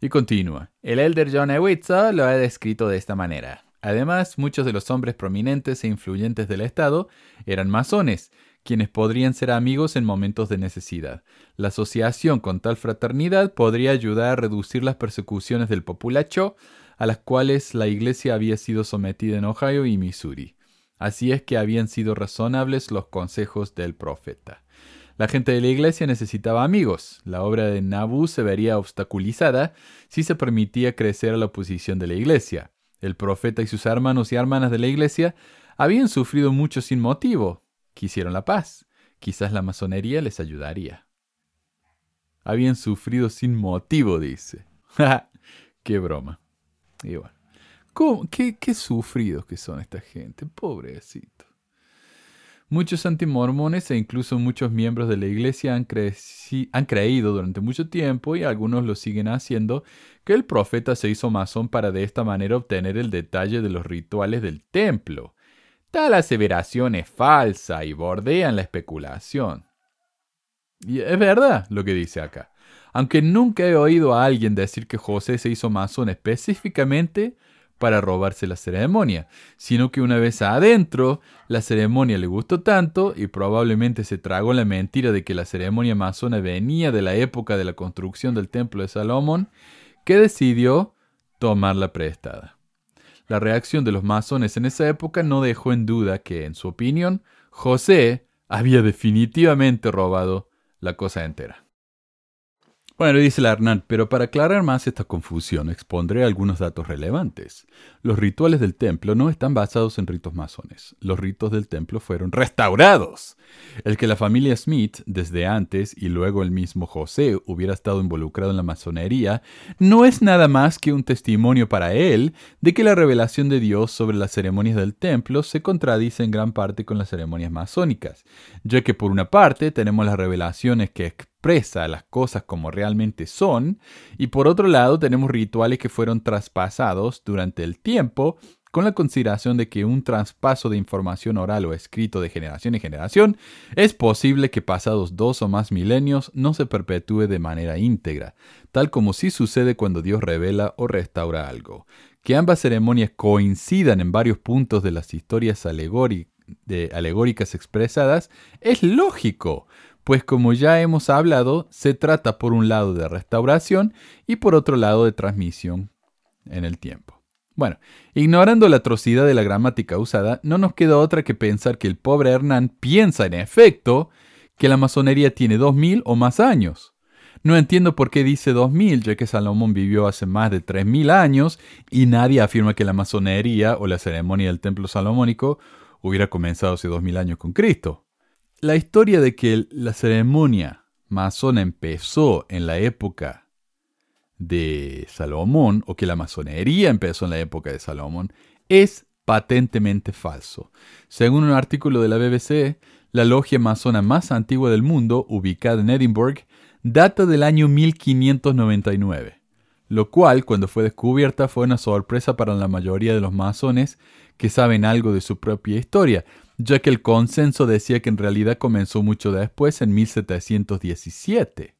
Y continúa. El elder John Ewitza lo ha descrito de esta manera. Además, muchos de los hombres prominentes e influyentes del Estado eran masones, quienes podrían ser amigos en momentos de necesidad. La asociación con tal fraternidad podría ayudar a reducir las persecuciones del populacho, a las cuales la iglesia había sido sometida en Ohio y Missouri. Así es que habían sido razonables los consejos del profeta. La gente de la iglesia necesitaba amigos. La obra de Nabu se vería obstaculizada si se permitía crecer a la oposición de la iglesia. El profeta y sus hermanos y hermanas de la iglesia habían sufrido mucho sin motivo. Quisieron la paz. Quizás la masonería les ayudaría. Habían sufrido sin motivo, dice. *laughs* qué broma. Y bueno, ¿cómo- qué, qué sufridos que son esta gente, pobrecito. Muchos antimormones e incluso muchos miembros de la iglesia han, creído durante mucho tiempo, y algunos lo siguen haciendo, que el profeta se hizo masón para de esta manera obtener el detalle de los rituales del templo. Tal aseveración es falsa y bordea la especulación. Y es verdad lo que dice acá. Aunque nunca he oído a alguien decir que José se hizo masón específicamente para robarse la ceremonia, sino que una vez adentro, la ceremonia le gustó tanto y probablemente se tragó la mentira de que la ceremonia masona venía de la época de la construcción del templo de Salomón, que decidió tomarla prestada. La reacción de los masones en esa época no dejó en duda que, en su opinión, José había definitivamente robado la cosa entera. Bueno, dice la Hernán, pero para aclarar más esta confusión expondré algunos datos relevantes. Los rituales del templo no están basados en ritos masones. Los ritos del templo fueron restaurados. El que la familia Smith, desde antes y luego el mismo José, hubiera estado involucrado en la masonería, no es nada más que un testimonio para él de que la revelación de Dios sobre las ceremonias del templo se contradice en gran parte con las ceremonias masónicas, ya que por una parte tenemos las revelaciones que expresa las cosas como realmente son, y por otro lado tenemos rituales que fueron traspasados durante el tiempo con la consideración de que un traspaso de información oral o escrito de generación en generación es posible que pasados dos o más milenios no se perpetúe de manera íntegra, tal como sí sucede cuando Dios revela o restaura algo. Que ambas ceremonias coincidan en varios puntos de las historias alegóri- de- alegóricas expresadas es lógico, pues como ya hemos hablado, se trata por un lado de restauración y por otro lado de transmisión en el tiempo. Bueno, ignorando la atrocidad de la gramática usada, no nos queda otra que pensar que el pobre Hernán piensa en efecto que la masonería tiene dos mil o más años. No entiendo por qué dice dos mil, ya que Salomón vivió hace más de tres mil años y nadie afirma que la masonería o la ceremonia del templo salomónico hubiera comenzado hace dos mil años con Cristo. La historia de que la ceremonia masona empezó en la época de Salomón, o que la masonería empezó en la época de Salomón, es patentemente falso. Según un artículo de la BBC, la logia masona más antigua del mundo, ubicada en Edinburgh, data del año 1599, lo cual, cuando fue descubierta, fue una sorpresa para la mayoría de los masones que saben algo de su propia historia, ya que el consenso decía que en realidad comenzó mucho después, en 1717.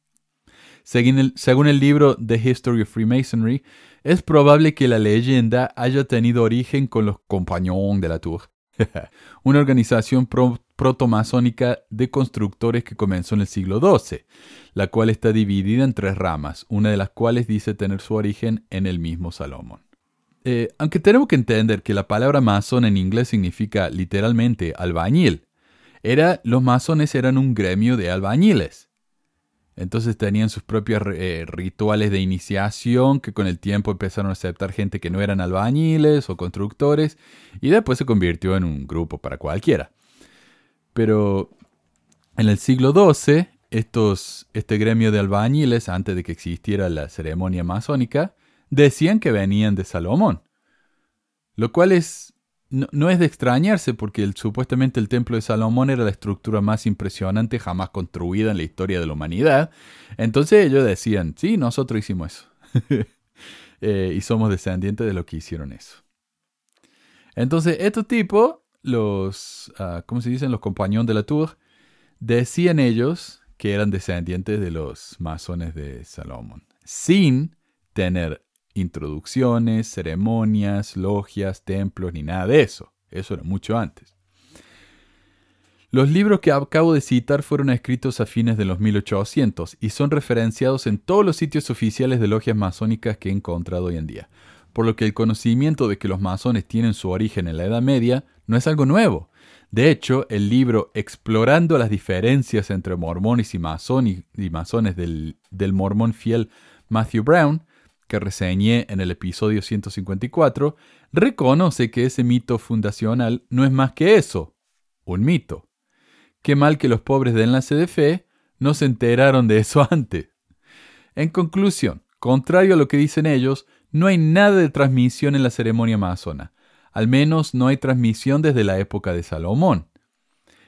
Según el, libro The History of Freemasonry, es probable que la leyenda haya tenido origen con los Compagnons de la Tour, *laughs* una organización pro- protomasónica de constructores que comenzó en el siglo XII, la cual está dividida en tres ramas, una de las cuales dice tener su origen en el mismo Salomón. Eh, aunque tenemos que entender que la palabra masón en inglés significa literalmente albañil, era, los masones eran un gremio de albañiles. Entonces tenían sus propios eh, rituales de iniciación que con el tiempo empezaron a aceptar gente que no eran albañiles o constructores y después se convirtió en un grupo para cualquiera. Pero en el siglo XII, estos, este gremio de albañiles, antes de que existiera la ceremonia masónica, decían que venían de Salomón. Lo cual es no, no, es de extrañarse porque supuestamente el templo de Salomón era la estructura más impresionante jamás construida en la historia de la humanidad. Entonces ellos decían, sí, nosotros hicimos eso. *laughs* eh, y somos descendientes de lo que hicieron eso. Entonces estos tipos, los, uh, ¿cómo se dicen? Los compañeros de la Tour, decían ellos que eran descendientes de los masones de Salomón, sin tener introducciones, ceremonias, logias, templos, ni nada de eso. Eso era mucho antes. Los libros que acabo de citar fueron escritos a fines de los 1800 y son referenciados en todos los sitios oficiales de logias masónicas que he encontrado hoy en día, por lo que el conocimiento de que los masones tienen su origen en la Edad Media no es algo nuevo. De hecho, el libro Explorando las diferencias entre mormones y, masones del, del mormón fiel Matthew Brown que reseñé en el episodio 154, reconoce que ese mito fundacional no es más que eso, un mito. Qué mal que los pobres de enlace de fe no se enteraron de eso *laughs* antes. En conclusión, Contrario a lo que dicen ellos, no hay nada de transmisión en la ceremonia masona. Al menos no hay transmisión desde la época de Salomón.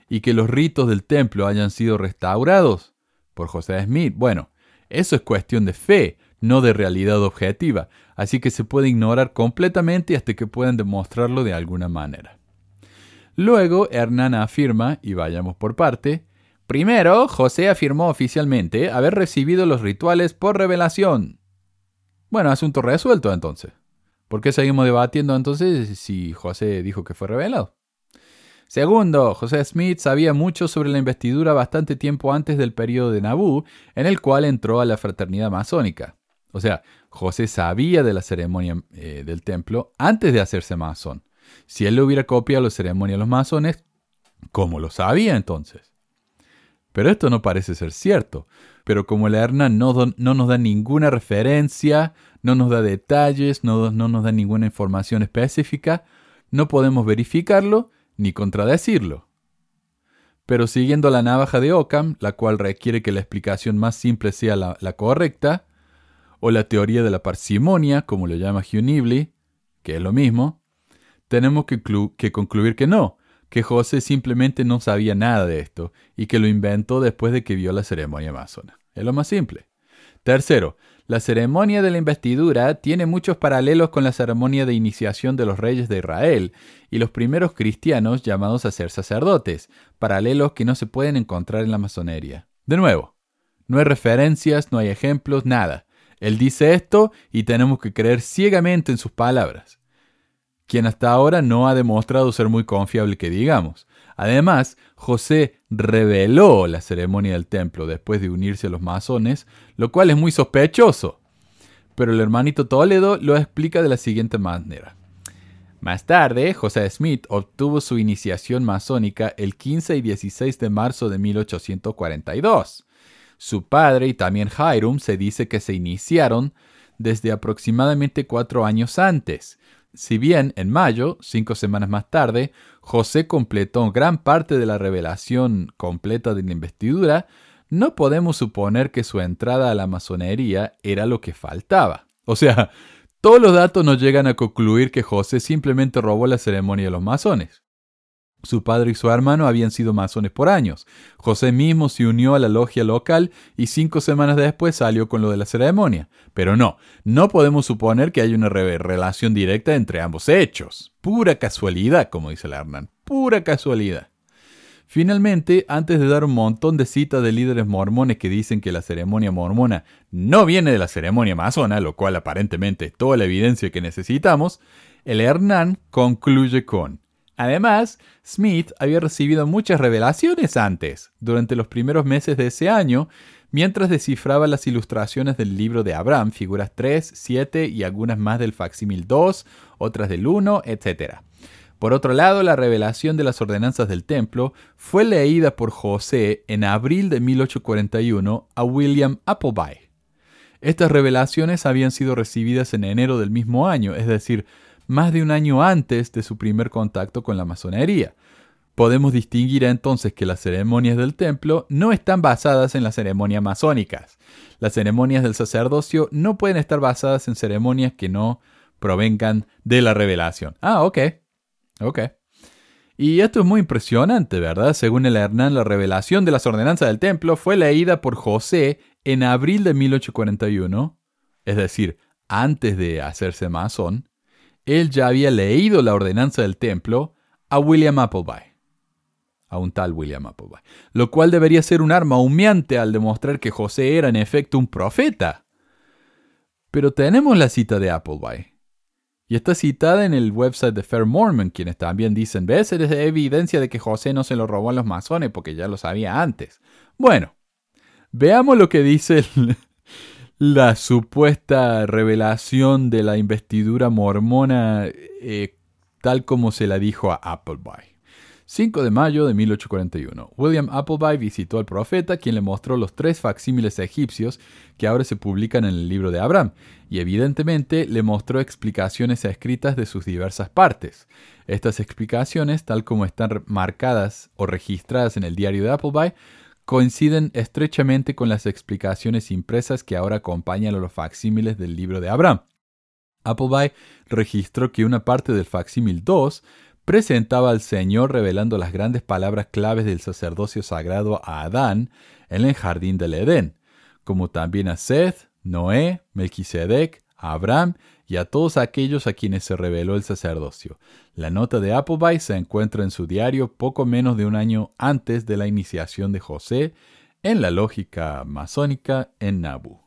Y que los ritos del templo hayan sido restaurados por José Smith, bueno, eso es cuestión de fe, no de realidad objetiva, así que se puede ignorar completamente hasta que puedan demostrarlo de alguna manera. Luego, Hernán afirma, y vayamos por parte, primero, José afirmó oficialmente haber recibido los rituales por revelación. Bueno, asunto resuelto entonces. ¿Por qué seguimos debatiendo entonces si José dijo que fue revelado? Segundo, José Smith sabía mucho sobre la investidura bastante tiempo antes del periodo de Nabú, en el cual entró a la fraternidad masónica. O sea, José sabía de la ceremonia eh, del templo antes de hacerse masón. Si él le hubiera copiado la ceremonia a los masones, ¿cómo lo sabía entonces? Pero esto no parece ser cierto. Pero como la Hernán no, no, nos da ninguna referencia, no nos da detalles, no, no nos da ninguna información específica, no podemos verificarlo ni contradecirlo. Pero siguiendo la navaja de Occam, la cual requiere que la explicación más simple sea la, correcta, o la teoría de la parsimonia, como lo llama Hugh Nibley, que es lo mismo, tenemos que, que concluir que no, que José simplemente no sabía nada de esto y que lo inventó después de que vio la ceremonia masona. Es lo más simple. Tercero, la ceremonia de la investidura tiene muchos paralelos con la ceremonia de iniciación de los reyes de Israel y los primeros cristianos llamados a ser sacerdotes, paralelos que no se pueden encontrar en la masonería. De nuevo, no hay referencias, no hay ejemplos, nada. Él dice esto y tenemos que creer ciegamente en sus palabras, quien hasta ahora no ha demostrado ser muy confiable que digamos. Además, José reveló la ceremonia del templo después de unirse a los masones, lo cual es muy sospechoso. Pero el hermanito Toledo lo explica de la siguiente manera. Más tarde, José Smith obtuvo su iniciación masónica el 15 y 16 de marzo de 1842. Su padre y también Hiram se dice que se iniciaron desde aproximadamente cuatro años antes, si bien en mayo, cinco semanas más tarde, José completó gran parte de la revelación completa de la investidura, no podemos suponer que su entrada a la masonería era lo que faltaba. O sea, todos los datos nos llegan a concluir que José simplemente robó la ceremonia de los masones. Su padre y su hermano habían sido masones por años. José mismo se unió a la logia local y cinco semanas después salió con lo de la ceremonia. Pero no, no podemos suponer que haya una relación directa entre ambos hechos. Pura casualidad, como dice la Hernán. Pura casualidad. Finalmente, antes de dar un montón de citas de líderes mormones que dicen que la ceremonia mormona no viene de la ceremonia masona, lo cual aparentemente es toda la evidencia que necesitamos, el Hernán concluye con Además, Smith había recibido muchas revelaciones antes, durante los primeros meses de ese año, mientras descifraba las ilustraciones del libro de Abraham, figuras 3, 7 y algunas más del facsímil 2, otras del 1, etc. Por otro lado, la revelación de las ordenanzas del templo fue leída por José en abril de 1841 a William Appleby. Estas revelaciones habían sido recibidas en enero del mismo año, es decir, más de un año antes de su primer contacto con la masonería. Podemos distinguir entonces que las ceremonias del templo no están basadas en las ceremonias masónicas. Las ceremonias del sacerdocio no pueden estar basadas en ceremonias que no provengan de la revelación. Ah, ok. Y esto es muy impresionante, ¿verdad? Según el Hernán, la revelación de las ordenanzas del templo fue leída por José en abril de 1841, es decir, antes de hacerse masón, él ya había leído la ordenanza del templo a William Appleby, a un tal William Appleby, lo cual debería ser un arma humeante al demostrar que José era en efecto un profeta. Pero tenemos la cita de Appleby. Y está citada en el website de Fair Mormon, quienes también dicen, ¿ves? Es evidencia de que José no se lo robó a los masones porque ya lo sabía antes. Bueno, veamos lo que dice el, la supuesta revelación de la investidura mormona eh, tal como se la dijo a Appleby. 5 de mayo de 1841. William Appleby visitó al profeta, quien le mostró los tres facsímiles egipcios que ahora se publican en el libro de Abraham, y evidentemente le mostró explicaciones escritas de sus diversas partes. Estas explicaciones, tal como están marcadas o registradas en el diario de Appleby, coinciden estrechamente con las explicaciones impresas que ahora acompañan a los facsímiles del libro de Abraham. Appleby registró que una parte del facsímil 2 presentaba al Señor revelando las grandes palabras claves del sacerdocio sagrado a Adán en el jardín del Edén, como también a Seth, Noé, Melquisedec, Abraham y a todos aquellos a quienes se reveló el sacerdocio. La nota de Appleby se encuentra en su diario poco menos de un año antes de la iniciación de José en la lógica masónica en Nabu.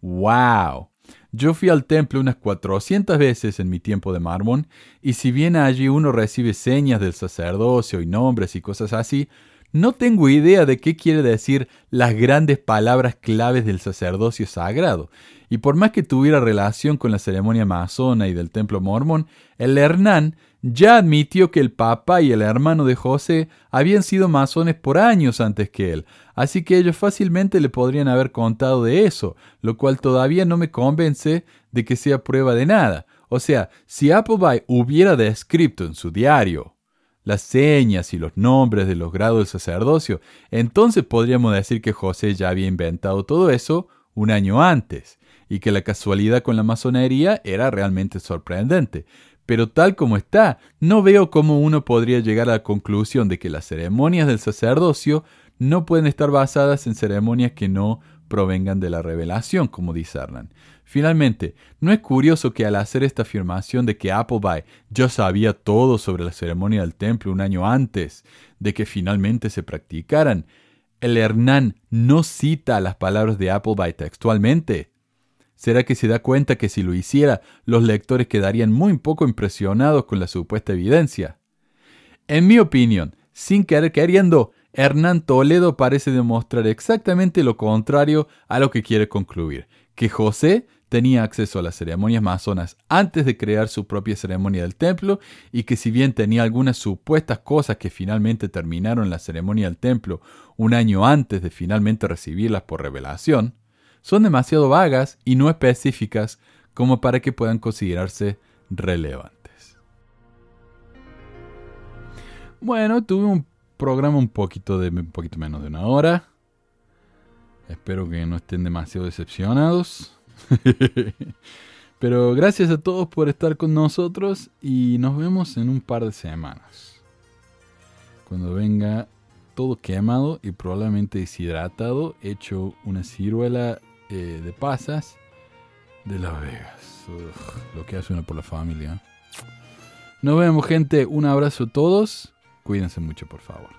¡Wow! Yo fui al templo unas 400 veces en mi tiempo de mármol, y si bien allí uno recibe señas del sacerdocio y nombres y cosas así, no tengo idea de qué quiere decir las grandes palabras claves del sacerdocio sagrado. Y por más que tuviera relación con la ceremonia masona y del templo mormón, el Hernán ya admitió que el papá y el hermano de José habían sido masones por años antes que él, así que ellos fácilmente le podrían haber contado de eso, lo cual todavía no me convence de que sea prueba de nada. O sea, si Appleby hubiera descrito en su diario las señas y los nombres de los grados del sacerdocio, entonces podríamos decir que José ya había inventado todo eso un año antes, y que la casualidad con la masonería era realmente sorprendente. Pero tal como está, no veo cómo uno podría llegar a la conclusión de que las ceremonias del sacerdocio no pueden estar basadas en ceremonias que no provengan de la revelación, como dice Hernán. Finalmente, ¿no es curioso que al hacer esta afirmación de que Appleby ya sabía todo sobre la ceremonia del templo un año antes de que finalmente se practicaran, el Hernán no cita las palabras de Appleby textualmente? ¿Será que se da cuenta que si lo hiciera, los lectores quedarían muy poco impresionados con la supuesta evidencia? En mi opinión, sin querer queriendo, Hernán Toledo parece demostrar exactamente lo contrario a lo que quiere concluir, que José tenía acceso a las ceremonias masonas antes de crear su propia ceremonia del templo y que si bien tenía algunas supuestas cosas que finalmente terminaron la ceremonia del templo un año antes de finalmente recibirlas por revelación, son demasiado vagas y no específicas como para que puedan considerarse relevantes. Bueno, tuve un programa un poquito de un poquito menos de una hora. Espero que no estén demasiado decepcionados. *laughs* Pero gracias a todos por estar con nosotros y nos vemos en un par de semanas. Cuando venga todo quemado y probablemente deshidratado, hecho una ciruela eh, de pasas de Las Vegas. lo que hace uno por la familia. Nos vemos gente, un abrazo a todos. Cuídense mucho por favor.